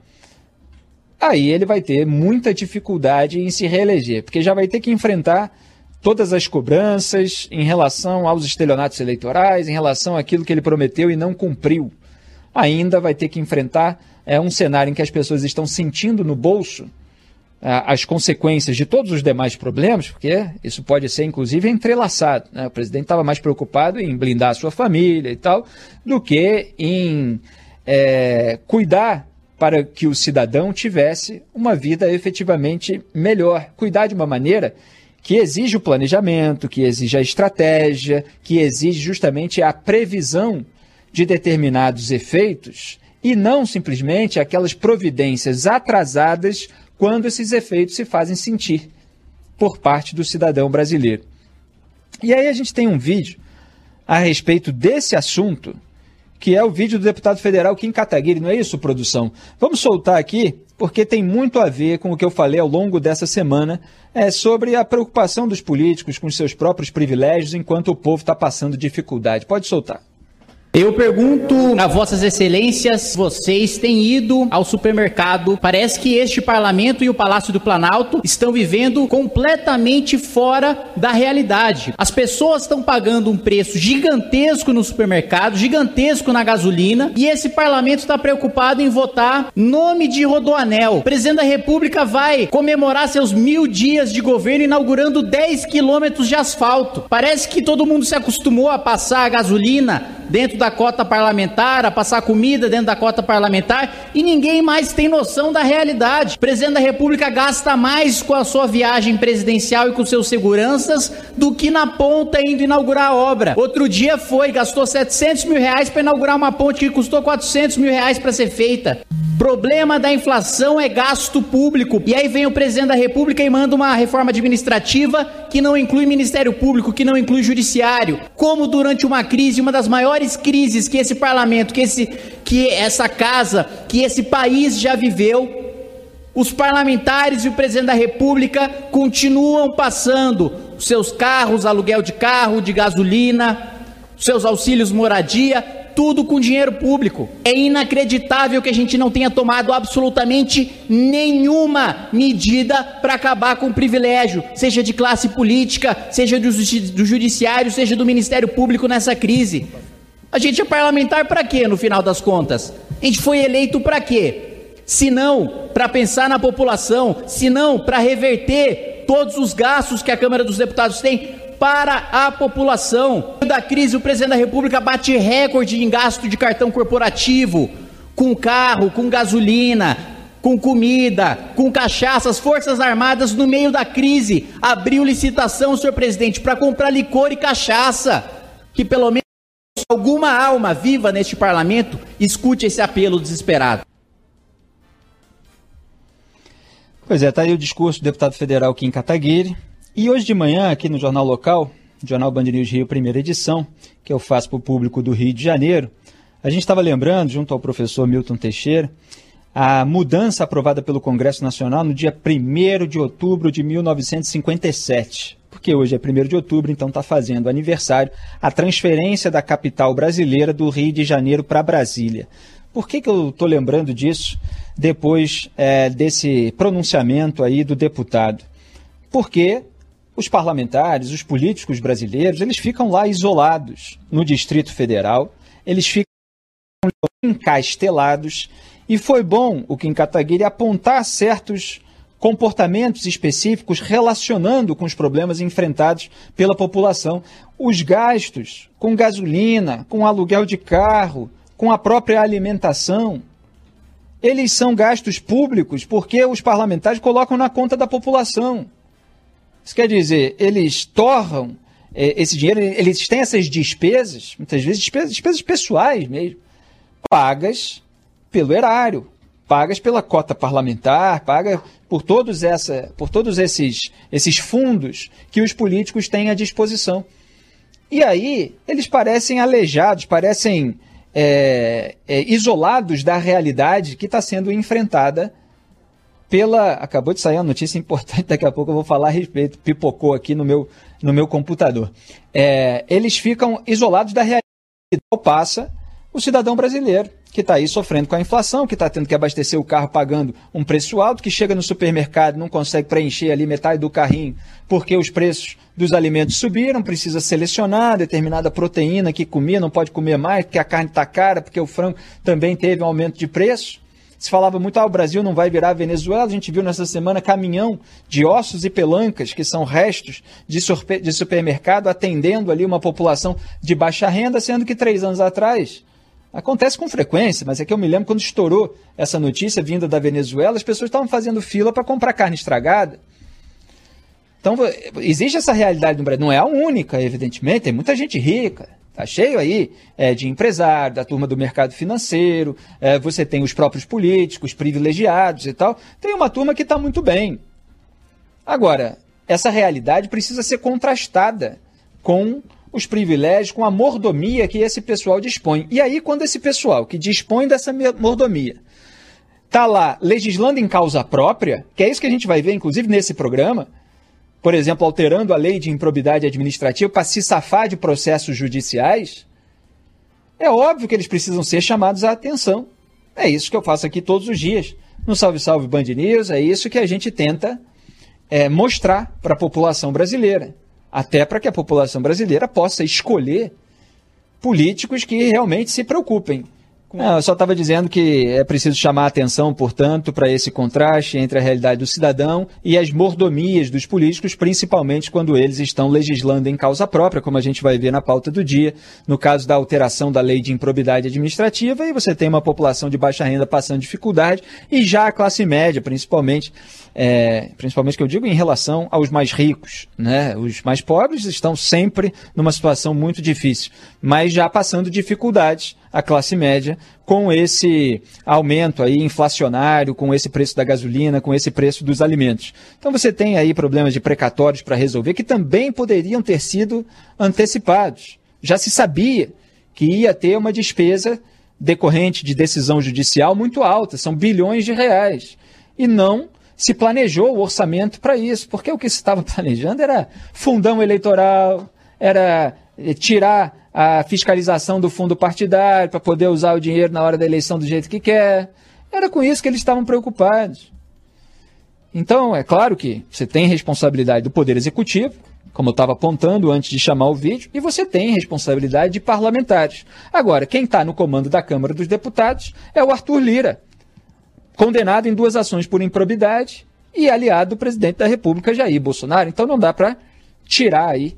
aí ele vai ter muita dificuldade em se reeleger, porque já vai ter que enfrentar todas as cobranças em relação aos estelionatos eleitorais, em relação àquilo que ele prometeu e não cumpriu. Ainda vai ter que enfrentar é, um cenário em que as pessoas estão sentindo no bolso é, as consequências de todos os demais problemas, porque isso pode ser inclusive entrelaçado. Né? O presidente estava mais preocupado em blindar a sua família e tal, do que em é, cuidar para que o cidadão tivesse uma vida efetivamente melhor. Cuidar de uma maneira que exige o planejamento, que exige a estratégia, que exige justamente a previsão de determinados efeitos e não simplesmente aquelas providências atrasadas quando esses efeitos se fazem sentir por parte do cidadão brasileiro. E aí a gente tem um vídeo a respeito desse assunto, que é o vídeo do deputado federal Kim Kataguiri, não é isso, produção? Vamos soltar aqui, porque tem muito a ver com o que eu falei ao longo dessa semana é, sobre a preocupação dos políticos com seus próprios privilégios enquanto o povo está passando dificuldade. Pode soltar. Eu pergunto a vossas excelências, vocês têm ido ao supermercado? Parece que este parlamento e o Palácio do Planalto estão vivendo completamente fora da realidade. As pessoas estão pagando um preço gigantesco no supermercado, gigantesco na gasolina, e esse parlamento está preocupado em votar nome de Rodoanel. O presidente da República vai comemorar seus mil dias de governo inaugurando 10 quilômetros de asfalto. Parece que todo mundo se acostumou a passar a gasolina dentro da cota parlamentar, a passar comida dentro da cota parlamentar e ninguém mais tem noção da realidade. O presidente da República gasta mais com a sua viagem presidencial e com seus seguranças do que na ponta indo inaugurar a obra. Outro dia foi, gastou 700 mil reais para inaugurar uma ponte que custou 400 mil reais para ser feita. Problema da inflação é gasto público. E aí vem o presidente da República e manda uma reforma administrativa que não inclui Ministério Público, que não inclui Judiciário. Como durante uma crise, uma das maiores crises que esse parlamento, que, esse, que essa casa, que esse país já viveu, os parlamentares e o presidente da República continuam passando seus carros, aluguel de carro, de gasolina, seus auxílios moradia, tudo com dinheiro público. É inacreditável que a gente não tenha tomado absolutamente nenhuma medida para acabar com o privilégio, seja de classe política, seja do, do judiciário, seja do Ministério Público nessa crise. A gente é parlamentar para quê, no final das contas? A gente foi eleito para quê? Se não para pensar na população, se não para reverter todos os gastos que a Câmara dos Deputados tem para a população. Da crise, o presidente da República bate recorde em gasto de cartão corporativo, com carro, com gasolina, com comida, com cachaça. As Forças Armadas, no meio da crise, abriu licitação, senhor presidente, para comprar licor e cachaça. Que pelo menos alguma alma viva neste parlamento escute esse apelo desesperado. Pois é, tá aí o discurso do deputado federal Kim Kataguiri. E hoje de manhã, aqui no Jornal Local, Jornal Band News Rio, primeira edição, que eu faço para o público do Rio de Janeiro, a gente estava lembrando, junto ao professor Milton Teixeira, a mudança aprovada pelo Congresso Nacional no dia 1 de outubro de 1957. Porque hoje é 1 de outubro, então está fazendo aniversário a transferência da capital brasileira do Rio de Janeiro para Brasília. Por que, que eu estou lembrando disso depois é, desse pronunciamento aí do deputado? Porque os parlamentares, os políticos brasileiros, eles ficam lá isolados no Distrito Federal, eles ficam encastelados, e foi bom o Kim Kataguiri apontar certos comportamentos específicos relacionando com os problemas enfrentados pela população. Os gastos com gasolina, com aluguel de carro, com a própria alimentação. Eles são gastos públicos porque os parlamentares colocam na conta da população. Isso quer dizer, eles torram é, esse dinheiro, eles têm essas despesas, muitas vezes despesas, despesas pessoais mesmo, pagas pelo erário, pagas pela cota parlamentar, pagas por todos, essa, por todos esses, esses fundos que os políticos têm à disposição. E aí, eles parecem aleijados, parecem é, é, isolados da realidade que está sendo enfrentada pela. Acabou de sair uma notícia importante, daqui a pouco eu vou falar a respeito, pipocou aqui no meu, no meu computador. É, eles ficam isolados da realidade que passa o cidadão brasileiro, que está aí sofrendo com a inflação, que está tendo que abastecer o carro pagando um preço alto, que chega no supermercado não consegue preencher ali metade do carrinho porque os preços dos alimentos subiram, precisa selecionar determinada proteína que comia, não pode comer mais, porque a carne está cara, porque o frango também teve um aumento de preço. Se falava muito, ah, o Brasil não vai virar Venezuela. A gente viu nessa semana caminhão de ossos e pelancas, que são restos de, de supermercado, atendendo ali uma população de baixa renda, sendo que três anos atrás Acontece com frequência, mas é que eu me lembro quando estourou essa notícia vinda da Venezuela, as pessoas estavam fazendo fila para comprar carne estragada. Então, existe essa realidade no Brasil. Não é a única, evidentemente, tem muita gente rica. Está cheio aí é, de empresário, da turma do mercado financeiro, é, você tem os próprios políticos, privilegiados e tal. Tem uma turma que está muito bem. Agora, essa realidade precisa ser contrastada com os privilégios, com a mordomia que esse pessoal dispõe. E aí, quando esse pessoal que dispõe dessa mordomia está lá legislando em causa própria, que é isso que a gente vai ver, inclusive, nesse programa, por exemplo, alterando a lei de improbidade administrativa para se safar de processos judiciais, é óbvio que eles precisam ser chamados à atenção. É isso que eu faço aqui todos os dias. No Salve Salve Band News, é isso que a gente tenta é, mostrar para a população brasileira até para que a população brasileira possa escolher políticos que realmente se preocupem. Não, eu só estava dizendo que é preciso chamar atenção, portanto, para esse contraste entre a realidade do cidadão e as mordomias dos políticos, principalmente quando eles estão legislando em causa própria, como a gente vai ver na pauta do dia, no caso da alteração da lei de improbidade administrativa, e você tem uma população de baixa renda passando dificuldade, e já a classe média, principalmente, é, principalmente que eu digo em relação aos mais ricos. Né? Os mais pobres estão sempre numa situação muito difícil, mas já passando dificuldades a classe média com esse aumento aí inflacionário, com esse preço da gasolina, com esse preço dos alimentos. Então você tem aí problemas de precatórios para resolver que também poderiam ter sido antecipados. Já se sabia que ia ter uma despesa decorrente de decisão judicial muito alta, são bilhões de reais. E não se planejou o orçamento para isso, porque o que se estava planejando era fundão eleitoral, era eh, tirar a fiscalização do fundo partidário para poder usar o dinheiro na hora da eleição do jeito que quer. Era com isso que eles estavam preocupados. Então, é claro que você tem responsabilidade do Poder Executivo, como eu estava apontando antes de chamar o vídeo, e você tem responsabilidade de parlamentares. Agora, quem está no comando da Câmara dos Deputados é o Arthur Lira, condenado em duas ações por improbidade e aliado do presidente da República, Jair Bolsonaro. Então não dá para tirar aí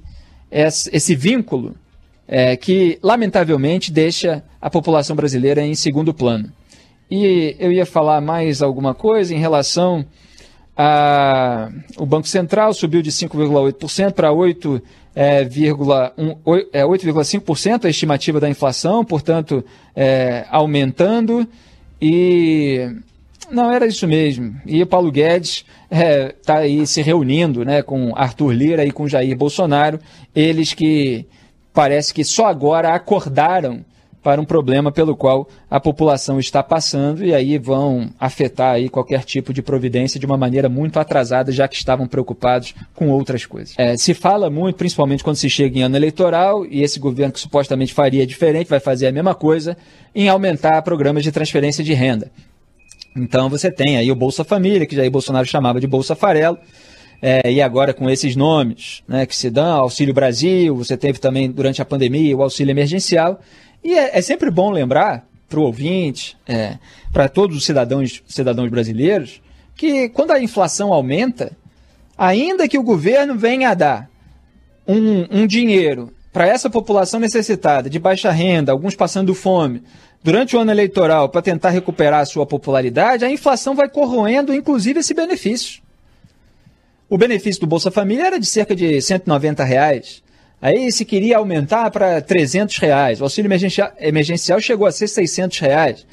esse, vínculo é, que, lamentavelmente, deixa a população brasileira em segundo plano. E eu ia falar mais alguma coisa em relação a. O Banco Central subiu de 5,8% para 8,5% é, 8,5% a estimativa da inflação, portanto, é, aumentando. E não, era isso mesmo. E o Paulo Guedes está é, tá aí se reunindo né, com Arthur Lira e com Jair Bolsonaro, eles que parece que só agora acordaram para um problema pelo qual a população está passando e aí vão afetar aí qualquer tipo de providência de uma maneira muito atrasada, já que estavam preocupados com outras coisas. É, se fala muito, principalmente quando se chega em ano eleitoral, e esse governo que supostamente faria diferente vai fazer a mesma coisa, em aumentar programas de transferência de renda. Então você tem aí o Bolsa Família, que Jair Bolsonaro chamava de Bolsa Farelo, é, e agora com esses nomes né, que se dão, Auxílio Brasil, você teve também durante a pandemia o auxílio emergencial. E é, é sempre bom lembrar para o ouvinte, é, para todos os cidadãos, cidadãos brasileiros, que quando a inflação aumenta, ainda que o governo venha a dar um, um dinheiro para essa população necessitada, de baixa renda, alguns passando fome, durante o ano eleitoral para tentar recuperar a sua popularidade, a inflação vai corroendo, inclusive, esse benefício. O benefício do Bolsa Família era de cerca de 190 reais. Aí se queria aumentar para 300 reais. O auxílio emergencial chegou a ser 600 reais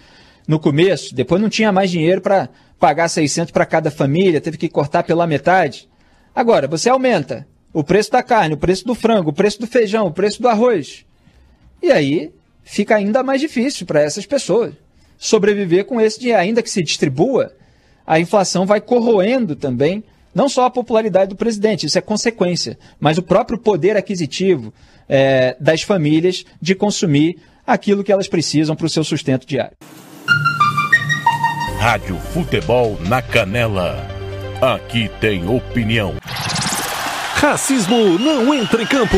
no começo. Depois não tinha mais dinheiro para pagar 600 para cada família, teve que cortar pela metade. Agora, você aumenta o preço da carne, o preço do frango, o preço do feijão, o preço do arroz. E aí fica ainda mais difícil para essas pessoas sobreviver com esse dinheiro. Ainda que se distribua, a inflação vai corroendo também não só a popularidade do presidente, isso é consequência, mas o próprio poder aquisitivo é, das famílias de consumir aquilo que elas precisam para o seu sustento diário. Rádio Futebol na Canela. Aqui tem opinião. Racismo não entra em campo.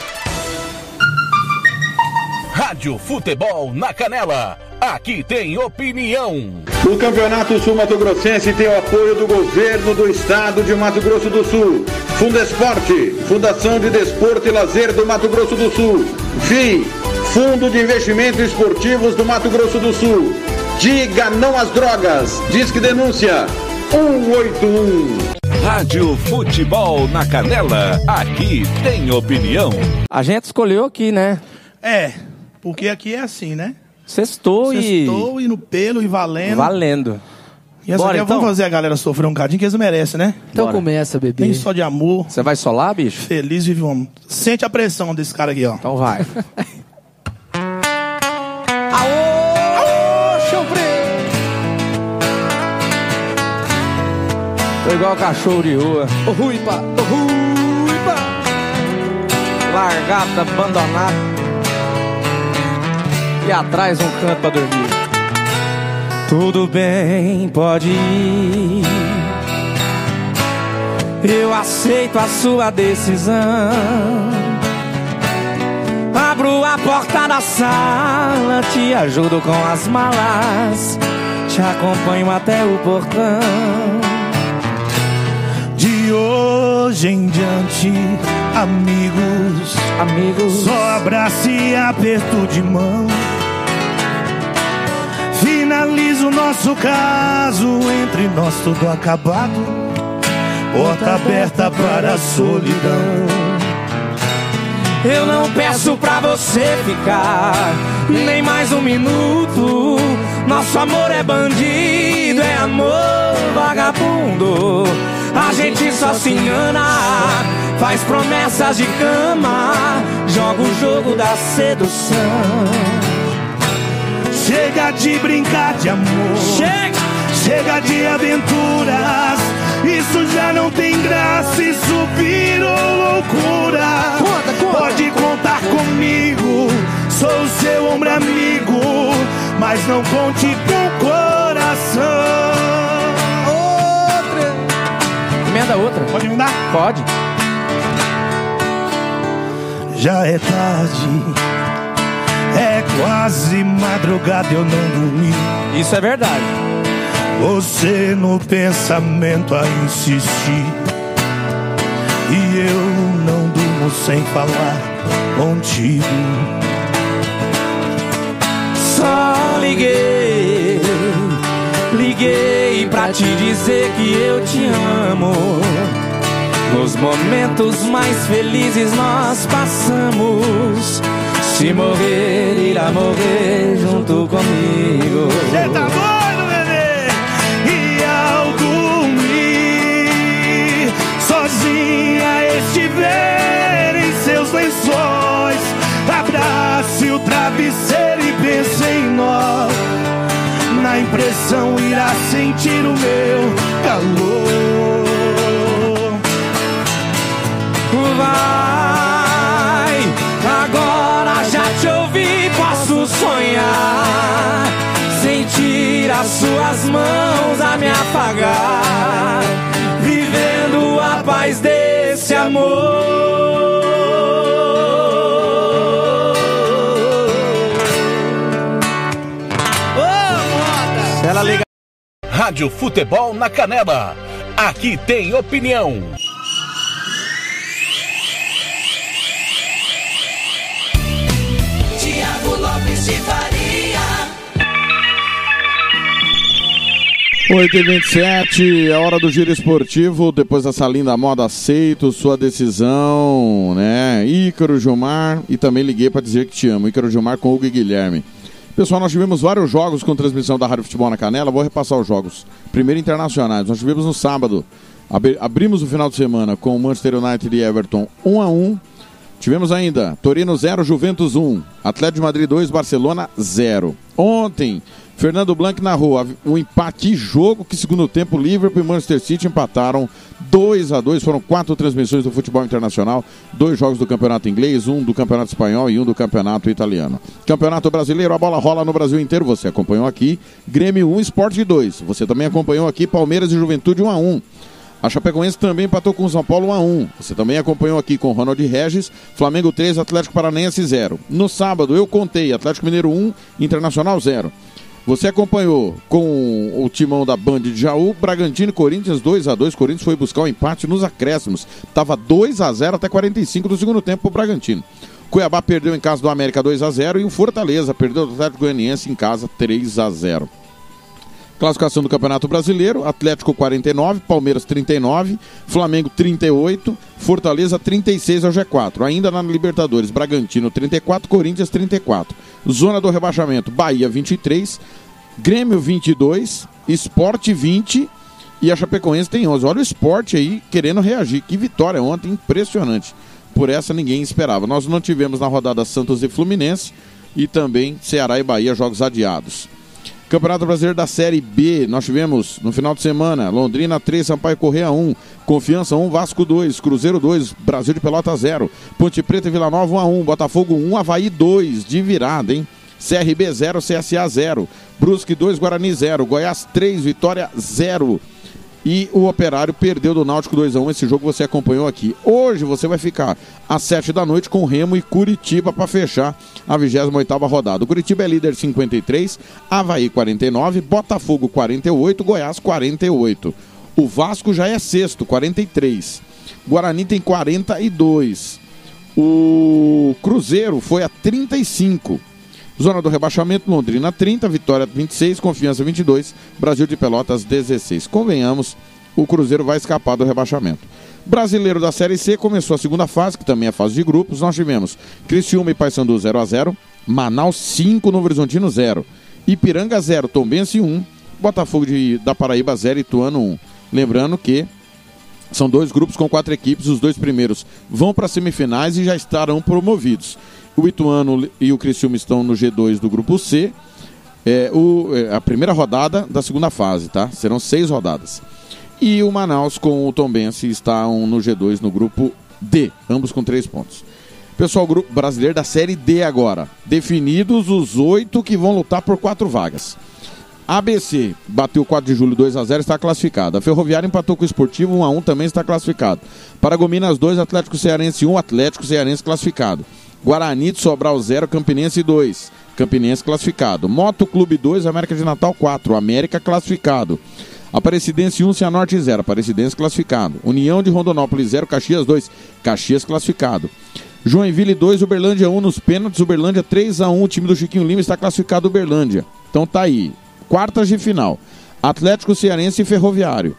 Rádio Futebol na Canela. Aqui tem opinião. O Campeonato Sul Mato Grossense tem o apoio do governo do estado de Mato Grosso do Sul. Fundo Esporte, Fundação de Desporto e Lazer do Mato Grosso do Sul. FII, Fundo de Investimentos Esportivos do Mato Grosso do Sul. Diga não às drogas. Disque denúncia 181. Rádio Futebol na Canela. Aqui tem opinião. A gente escolheu aqui, né? É, porque aqui é assim, né? Sextou e. Sextou e no pelo e valendo. Valendo. E essa Bora, aqui então? vamos fazer a galera sofrer um cadinho que eles merecem, né? Então Bora. começa, bebê. Nem só de amor. Você vai solar, bicho? Feliz vive. Sente a pressão desse cara aqui, ó. Então vai. Aô, chão Tô igual cachorro de rua. Ô, Ruipa, ô, Ruipa. Largado, abandonado. E atrás um canto pra dormir. Tudo bem, pode ir. Eu aceito a sua decisão. Abro a porta da sala, te ajudo com as malas, te acompanho até o portão. De hoje em diante, amigos, amigos, só abraço e aperto de mão. Finaliza o nosso caso, entre nós tudo acabado. porta aberta para a solidão. Eu não peço pra você ficar nem mais um minuto. Nosso amor é bandido, é amor vagabundo. A gente só se engana, faz promessas de cama, joga o jogo da sedução. Chega de brincar de amor. Chega! Chega de aventuras. Isso já não tem graça, isso virou loucura. Conta, conta. Pode contar comigo, sou seu ombro amigo, mas não conte com o coração. Outra. Emenda outra. Pode me dar? Pode. Já é tarde, é quase madrugada, eu não dormi. Isso é verdade. Você no pensamento a insistir. E eu não durmo sem falar contigo. Só liguei, liguei pra te dizer que eu te amo. Nos momentos mais felizes nós passamos. Se morrer, irá morrer junto comigo. Cê tá doido, bebê? E ao dormir, sozinha estiver em seus lençóis, abrace o travesseiro e pense em nós. Na impressão irá sentir o meu calor. Vai, sonhar. Sentir as suas mãos a me apagar, vivendo a paz desse amor. Rádio Futebol na Canela. Aqui tem opinião. 8h27, é hora do giro esportivo. Depois dessa linda moda, aceito sua decisão, né? Ícaro Gilmar, e também liguei para dizer que te amo. Ícaro Gilmar com Hugo e Guilherme. Pessoal, nós tivemos vários jogos com transmissão da Rádio Futebol na Canela. Vou repassar os jogos. Primeiro, internacionais. Nós tivemos no sábado. Abri- Abrimos o final de semana com o Manchester United e Everton 1 a 1 Tivemos ainda Torino 0, Juventus 1, Atlético de Madrid 2, Barcelona 0. Ontem, Fernando Blanc narrou o empate que jogo que segundo tempo Liverpool e Manchester City empataram 2 a 2. Foram quatro transmissões do futebol internacional, dois jogos do Campeonato Inglês, um do Campeonato Espanhol e um do Campeonato Italiano. Campeonato Brasileiro, a bola rola no Brasil inteiro. Você acompanhou aqui Grêmio 1, Sport 2. Você também acompanhou aqui Palmeiras e Juventude 1 a 1. A Chapecoense também empatou com o São Paulo 1 a 1. Você também acompanhou aqui com Ronald Regis, Flamengo 3, Atlético Paranaense 0. No sábado eu contei Atlético Mineiro 1, Internacional 0. Você acompanhou com o timão da Band de Jaú, Bragantino e Corinthians 2 a 2. Corinthians foi buscar o empate nos acréscimos. Tava 2 a 0 até 45 do segundo tempo pro Bragantino. Cuiabá perdeu em casa do América 2 a 0 e o Fortaleza perdeu do Atlético Goianiense em casa 3 a 0. Classificação do Campeonato Brasileiro: Atlético 49, Palmeiras 39, Flamengo 38, Fortaleza 36 ao G4. Ainda na Libertadores: Bragantino 34, Corinthians 34. Zona do rebaixamento: Bahia 23, Grêmio 22, Esporte 20 e a Chapecoense tem 11. Olha o esporte aí querendo reagir. Que vitória ontem, impressionante. Por essa ninguém esperava. Nós não tivemos na rodada Santos e Fluminense e também Ceará e Bahia jogos adiados. Campeonato Brasileiro da Série B, nós tivemos no final de semana, Londrina 3, Sampaio Correia 1, Confiança 1, Vasco 2, Cruzeiro 2, Brasil de Pelota 0, Ponte Preta e Vila Nova 1 a 1, Botafogo 1, Havaí 2, de virada, hein? CRB 0, CSA 0, Brusque 2, Guarani 0, Goiás 3, Vitória 0. E o Operário perdeu do Náutico 2 a 1 Esse jogo você acompanhou aqui. Hoje você vai ficar às 7 da noite com Remo e Curitiba para fechar a 28 rodada. O Curitiba é líder 53, Havaí 49, Botafogo 48, Goiás 48. O Vasco já é sexto, 43. Guarani tem 42. O Cruzeiro foi a 35. Zona do rebaixamento, Londrina 30, Vitória 26, Confiança 22, Brasil de Pelotas 16. Convenhamos o Cruzeiro vai escapar do rebaixamento. Brasileiro da Série C começou a segunda fase, que também é fase de grupos. Nós tivemos Criciúma e Paysandu 0 a 0 Manaus 5, Novo Horizontino 0. Ipiranga 0, Tombense 1. Botafogo de, da Paraíba 0 e Ituano 1. Lembrando que são dois grupos com quatro equipes, os dois primeiros vão para semifinais e já estarão promovidos. O Ituano e o Criciúma estão no G2 do grupo C. É, o, é, a primeira rodada da segunda fase, tá? Serão seis rodadas. E o Manaus com o Tombense estão no G2 no grupo D, ambos com três pontos. Pessoal, grupo brasileiro da Série D agora. Definidos os oito que vão lutar por quatro vagas. ABC bateu 4 de julho 2 a 0 está classificado. A Ferroviária empatou com o Esportivo 1 a 1 também está classificado. Paragominas 2, Atlético Cearense 1, Atlético Cearense classificado. Guarani de Sobral 0, Campinense 2. Campinense classificado. Moto Clube 2, América de Natal 4, América classificado. Aparecidense 1, Cianorte 0, Aparecidense classificado. União de Rondonópolis 0, Caxias 2, Caxias classificado. Joinville 2, Uberlândia 1 nos pênaltis, Uberlândia 3 a 1 o time do Chiquinho Lima está classificado Uberlândia. Então tá aí, quartas de final. Atlético Cearense e Ferroviário.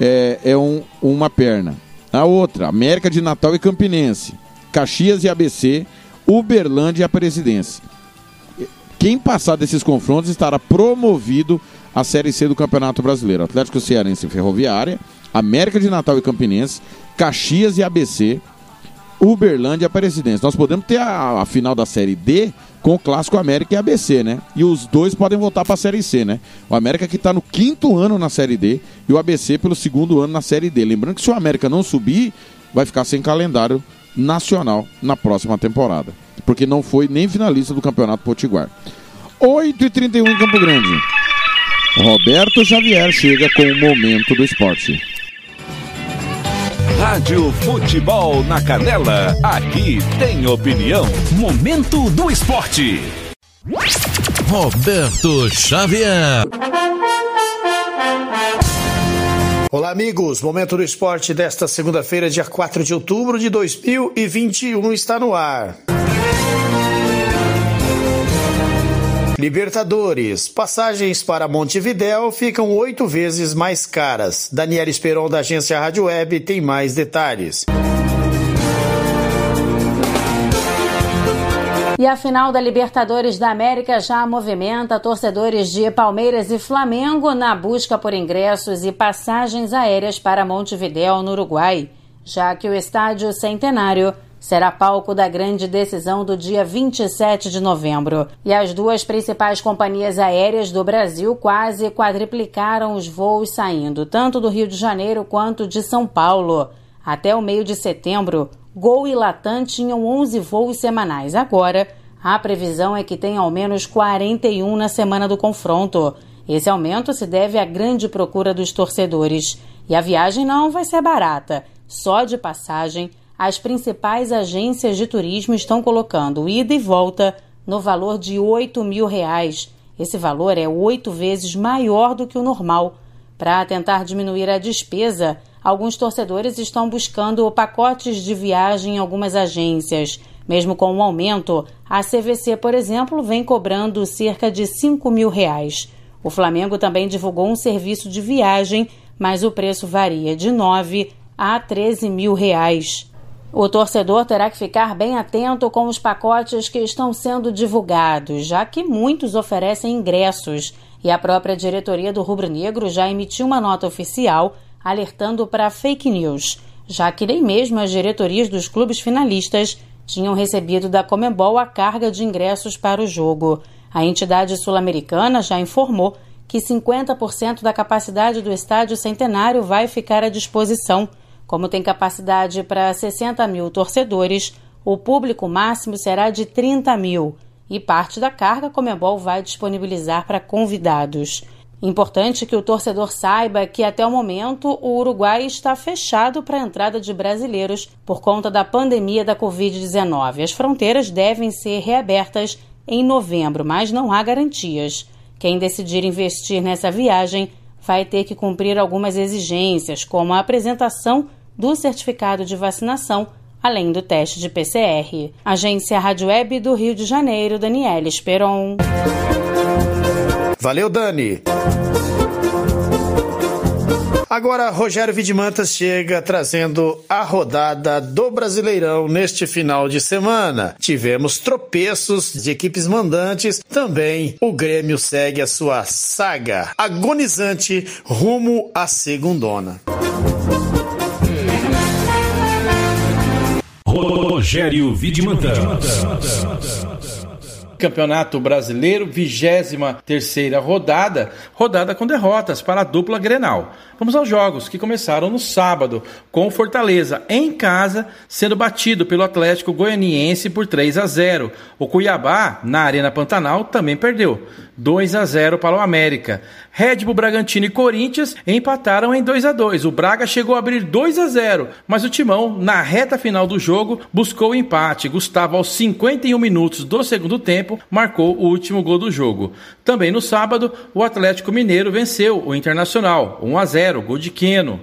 É, é um, uma perna. A outra, América de Natal e Campinense. Caxias e ABC, Uberlândia e Aparecidense. Quem passar desses confrontos estará promovido à Série C do Campeonato Brasileiro. Atlético Cearense e Ferroviária, América de Natal e Campinense, Caxias e ABC, Uberlândia e Aparecidense. Nós podemos ter a, a, final da Série D com o Clássico América e ABC, né? E os dois podem voltar para a Série C, né? O América que está no quinto ano na Série D e o ABC pelo segundo ano na Série D. Lembrando que se o América não subir, vai ficar sem calendário nacional na próxima temporada. Porque não foi nem finalista do Campeonato Potiguar. 8h31 em Campo Grande. Roberto Xavier chega com o momento do esporte. Rádio Futebol na Canela, aqui tem opinião. Momento do esporte. Roberto Xavier. Olá, amigos. Momento do esporte desta segunda-feira, dia 4 de outubro de 2021, está no ar. Libertadores. Passagens para Montevidéu ficam oito vezes mais caras. Daniela Esperon, da agência Rádio Web, tem mais detalhes. E a final da Libertadores da América já movimenta torcedores de Palmeiras e Flamengo na busca por ingressos e passagens aéreas para Montevidéu, no Uruguai, já que o estádio Centenário será palco da grande decisão do dia 27 de novembro. E as duas principais companhias aéreas do Brasil quase quadriplicaram os voos saindo tanto do Rio de Janeiro quanto de São Paulo. Até o meio de setembro, Gol e Latam tinham 11 voos semanais. Agora, a previsão é que tenha ao menos 41 na semana do confronto. Esse aumento se deve à grande procura dos torcedores. E a viagem não vai ser barata. Só de passagem, as principais agências de turismo estão colocando ida e volta no valor de 8 mil reais. Esse valor é oito vezes maior do que o normal. Para tentar diminuir a despesa, alguns torcedores estão buscando pacotes de viagem em algumas agências. Mesmo com o um aumento, a CVC, por exemplo, vem cobrando cerca de 5 mil reais. O Flamengo também divulgou um serviço de viagem, mas o preço varia de 9 a 13 mil reais. O torcedor terá que ficar bem atento com os pacotes que estão sendo divulgados, já que muitos oferecem ingressos, e a própria diretoria do Rubro Negro já emitiu uma nota oficial alertando para fake news, já que nem mesmo as diretorias dos clubes finalistas tinham recebido da Comembol a carga de ingressos para o jogo. A entidade sul-americana já informou que 50% da capacidade do estádio centenário vai ficar à disposição. Como tem capacidade para 60 mil torcedores, o público máximo será de 30 mil e parte da carga a Comembol vai disponibilizar para convidados. Importante que o torcedor saiba que até o momento o Uruguai está fechado para a entrada de brasileiros por conta da pandemia da Covid-19. As fronteiras devem ser reabertas em novembro, mas não há garantias. Quem decidir investir nessa viagem vai ter que cumprir algumas exigências, como a apresentação do certificado de vacinação, além do teste de PCR. Agência Rádio Web do Rio de Janeiro, Daniela Esperon. Valeu, Dani. Agora, Rogério Vidimantas chega trazendo a rodada do Brasileirão neste final de semana. Tivemos tropeços de equipes mandantes, também o Grêmio segue a sua saga agonizante rumo à segundona. Rogério Vidimantas. Campeonato Brasileiro, 23 terceira rodada, rodada com derrotas para a dupla Grenal. Vamos aos jogos que começaram no sábado, com o Fortaleza em casa sendo batido pelo Atlético Goianiense por 3 a 0. O Cuiabá, na Arena Pantanal, também perdeu. 2 a 0 para o América. Red Bull Bragantino e Corinthians empataram em 2 a 2. O Braga chegou a abrir 2 a 0, mas o Timão, na reta final do jogo, buscou o empate. Gustavo, aos 51 minutos do segundo tempo, marcou o último gol do jogo. Também no sábado, o Atlético Mineiro venceu o Internacional, 1 a 0, gol de Queno.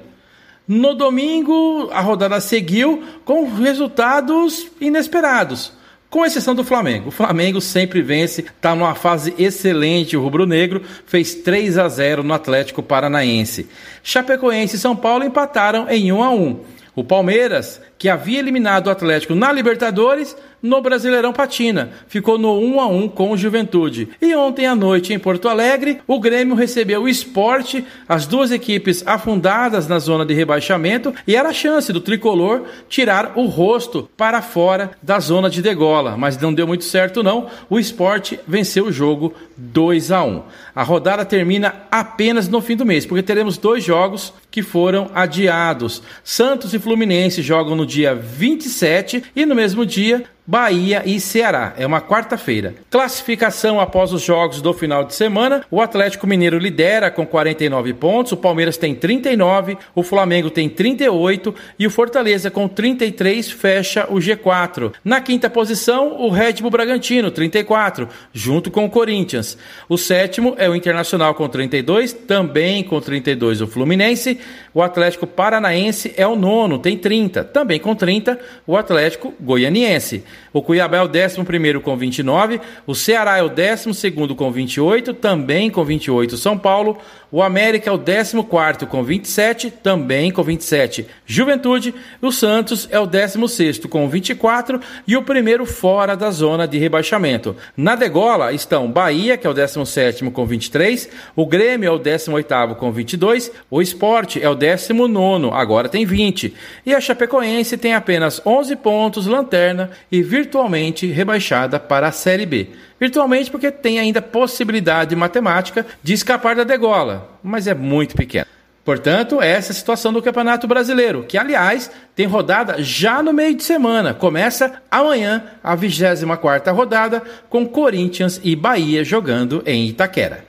No domingo, a rodada seguiu com resultados inesperados com exceção do Flamengo. O Flamengo sempre vence, está numa fase excelente. O rubro-negro fez 3 a 0 no Atlético Paranaense. Chapecoense e São Paulo empataram em 1 a 1. O Palmeiras, que havia eliminado o Atlético na Libertadores, no Brasileirão Patina. Ficou no 1 a 1 com o Juventude. E ontem à noite em Porto Alegre, o Grêmio recebeu o Esporte, as duas equipes afundadas na zona de rebaixamento, e era a chance do tricolor tirar o rosto para fora da zona de degola, mas não deu muito certo não. O Esporte venceu o jogo 2 a 1. A rodada termina apenas no fim do mês, porque teremos dois jogos que foram adiados. Santos e Fluminense jogam no dia 27 e no mesmo dia Bahia e Ceará. É uma quarta-feira. Classificação após os jogos do final de semana: o Atlético Mineiro lidera com 49 pontos, o Palmeiras tem 39, o Flamengo tem 38 e o Fortaleza com 33 fecha o G4. Na quinta posição, o Red Bull Bragantino, 34, junto com o Corinthians. O sétimo é o Internacional com 32, também com 32 o Fluminense. O Atlético Paranaense é o nono, tem 30, também com 30 o Atlético Goianiense. O Cuiabá é o 11 com 29. O Ceará é o 12 com 28, também com 28 São Paulo. O América é o 14 com 27, também com 27 Juventude. O Santos é o 16 com 24 e o primeiro fora da zona de rebaixamento. Na degola estão Bahia, que é o 17 com 23. O Grêmio é o 18 com 22. O Esporte é o 19, agora tem 20. E a Chapecoense tem apenas 11 pontos, lanterna e virtualmente rebaixada para a Série B. Virtualmente porque tem ainda possibilidade matemática de escapar da degola, mas é muito pequena. Portanto, essa é a situação do Campeonato Brasileiro, que aliás tem rodada já no meio de semana. Começa amanhã a 24ª rodada com Corinthians e Bahia jogando em Itaquera.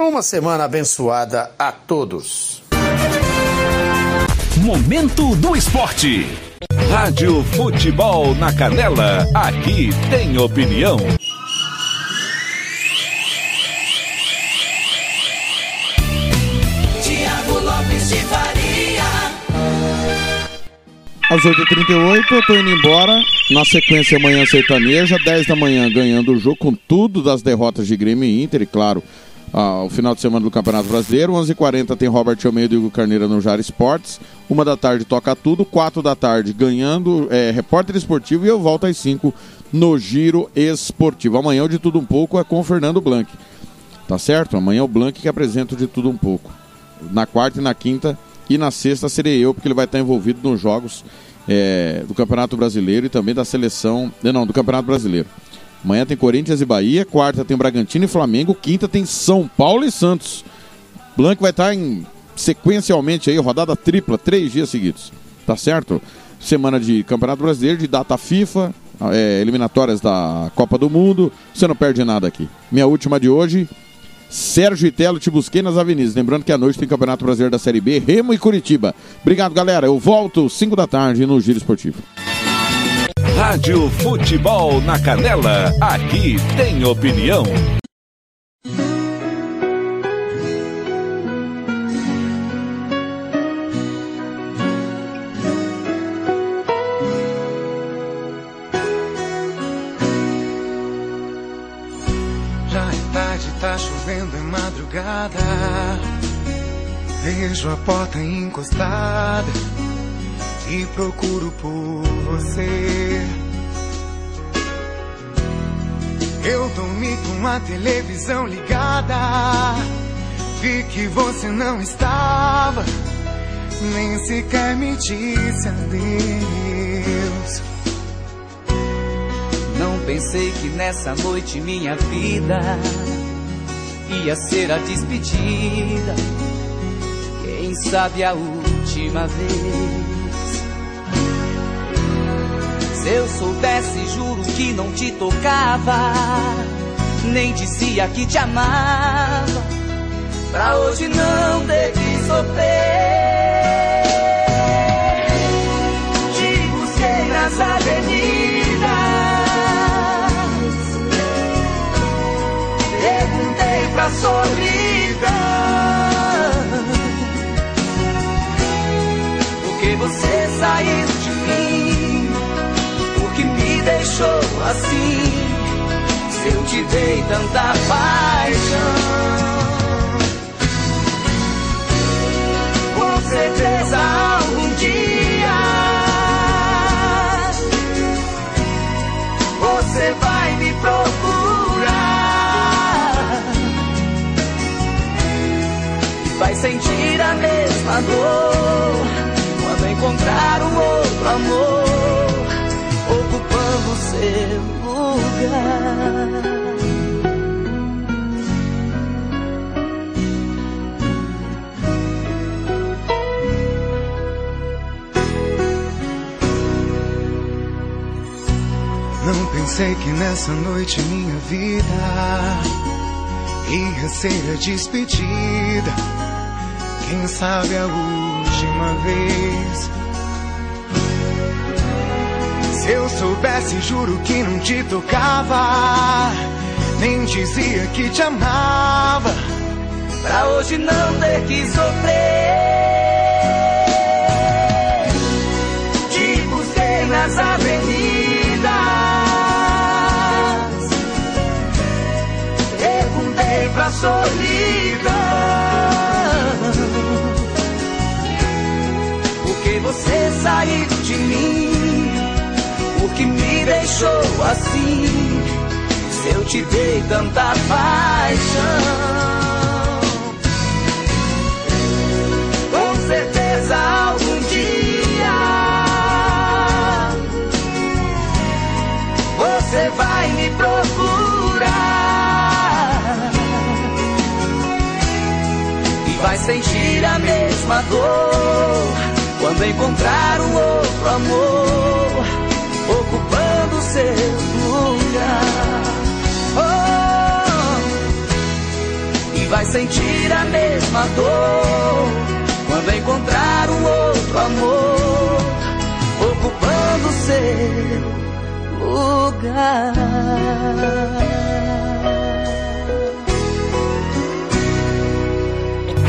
Uma semana abençoada a todos. Momento do Esporte. Rádio Futebol na Canela. Aqui tem opinião. Tiago Lopes de Faria. Às 8h38, eu tô indo embora. Na sequência, amanhã sertaneja, 10 da manhã ganhando o jogo com tudo das derrotas de Grêmio e Inter, e claro, ah, o final de semana do Campeonato Brasileiro. 11h40 tem Robert Almeida e Hugo Carneiro no Jar Esportes. Uma da tarde toca tudo. Quatro da tarde ganhando é, repórter esportivo e eu volto às 5 no Giro Esportivo. Amanhã o de tudo um pouco é com o Fernando Blanc. Tá certo? Amanhã é o Blanc que apresenta o de tudo um pouco. Na quarta e na quinta e na sexta serei eu, porque ele vai estar envolvido nos jogos é, do Campeonato Brasileiro e também da seleção. Não, do Campeonato Brasileiro. Amanhã tem Corinthians e Bahia, quarta tem Bragantino e Flamengo, quinta tem São Paulo e Santos. Blanco vai estar em sequencialmente aí, rodada tripla, três dias seguidos. Tá certo? Semana de Campeonato Brasileiro, de data FIFA, é, eliminatórias da Copa do Mundo. Você não perde nada aqui. Minha última de hoje, Sérgio Itelo, te busquei nas avenidas. Lembrando que à noite tem Campeonato Brasileiro da Série B, Remo e Curitiba. Obrigado, galera. Eu volto 5 da tarde no Giro Esportivo. Rádio Futebol na Canela. Aqui tem opinião. Vejo a porta encostada e procuro por você. Eu dormi com a televisão ligada. Vi que você não estava, nem sequer me disse adeus. Não pensei que nessa noite minha vida ia ser a despedida. Quem sabe a última vez. Se eu soubesse, juro que não te tocava, nem dizia que te amava, pra hoje não ter que sofrer. Solidão. Porque você saiu de mim, porque me deixou assim. Se eu te dei tanta paixão, com certeza sentir a mesma dor quando encontrar um outro amor ocupando seu lugar. Não pensei que nessa noite minha vida ia ser a despedida. Quem sabe a última vez. Se eu soubesse, juro que não te tocava. Nem dizia que te amava. Pra hoje não ter que sofrer. Te busquei nas avenidas. Perguntei pra solidão. Porque você saiu de mim. Porque me deixou assim. Se eu te dei tanta paixão. Com certeza algum dia você vai me procurar e vai sentir a mesma dor quando encontrar um outro amor ocupando seu lugar. Oh, e vai sentir a mesma dor quando encontrar um outro amor ocupando seu lugar.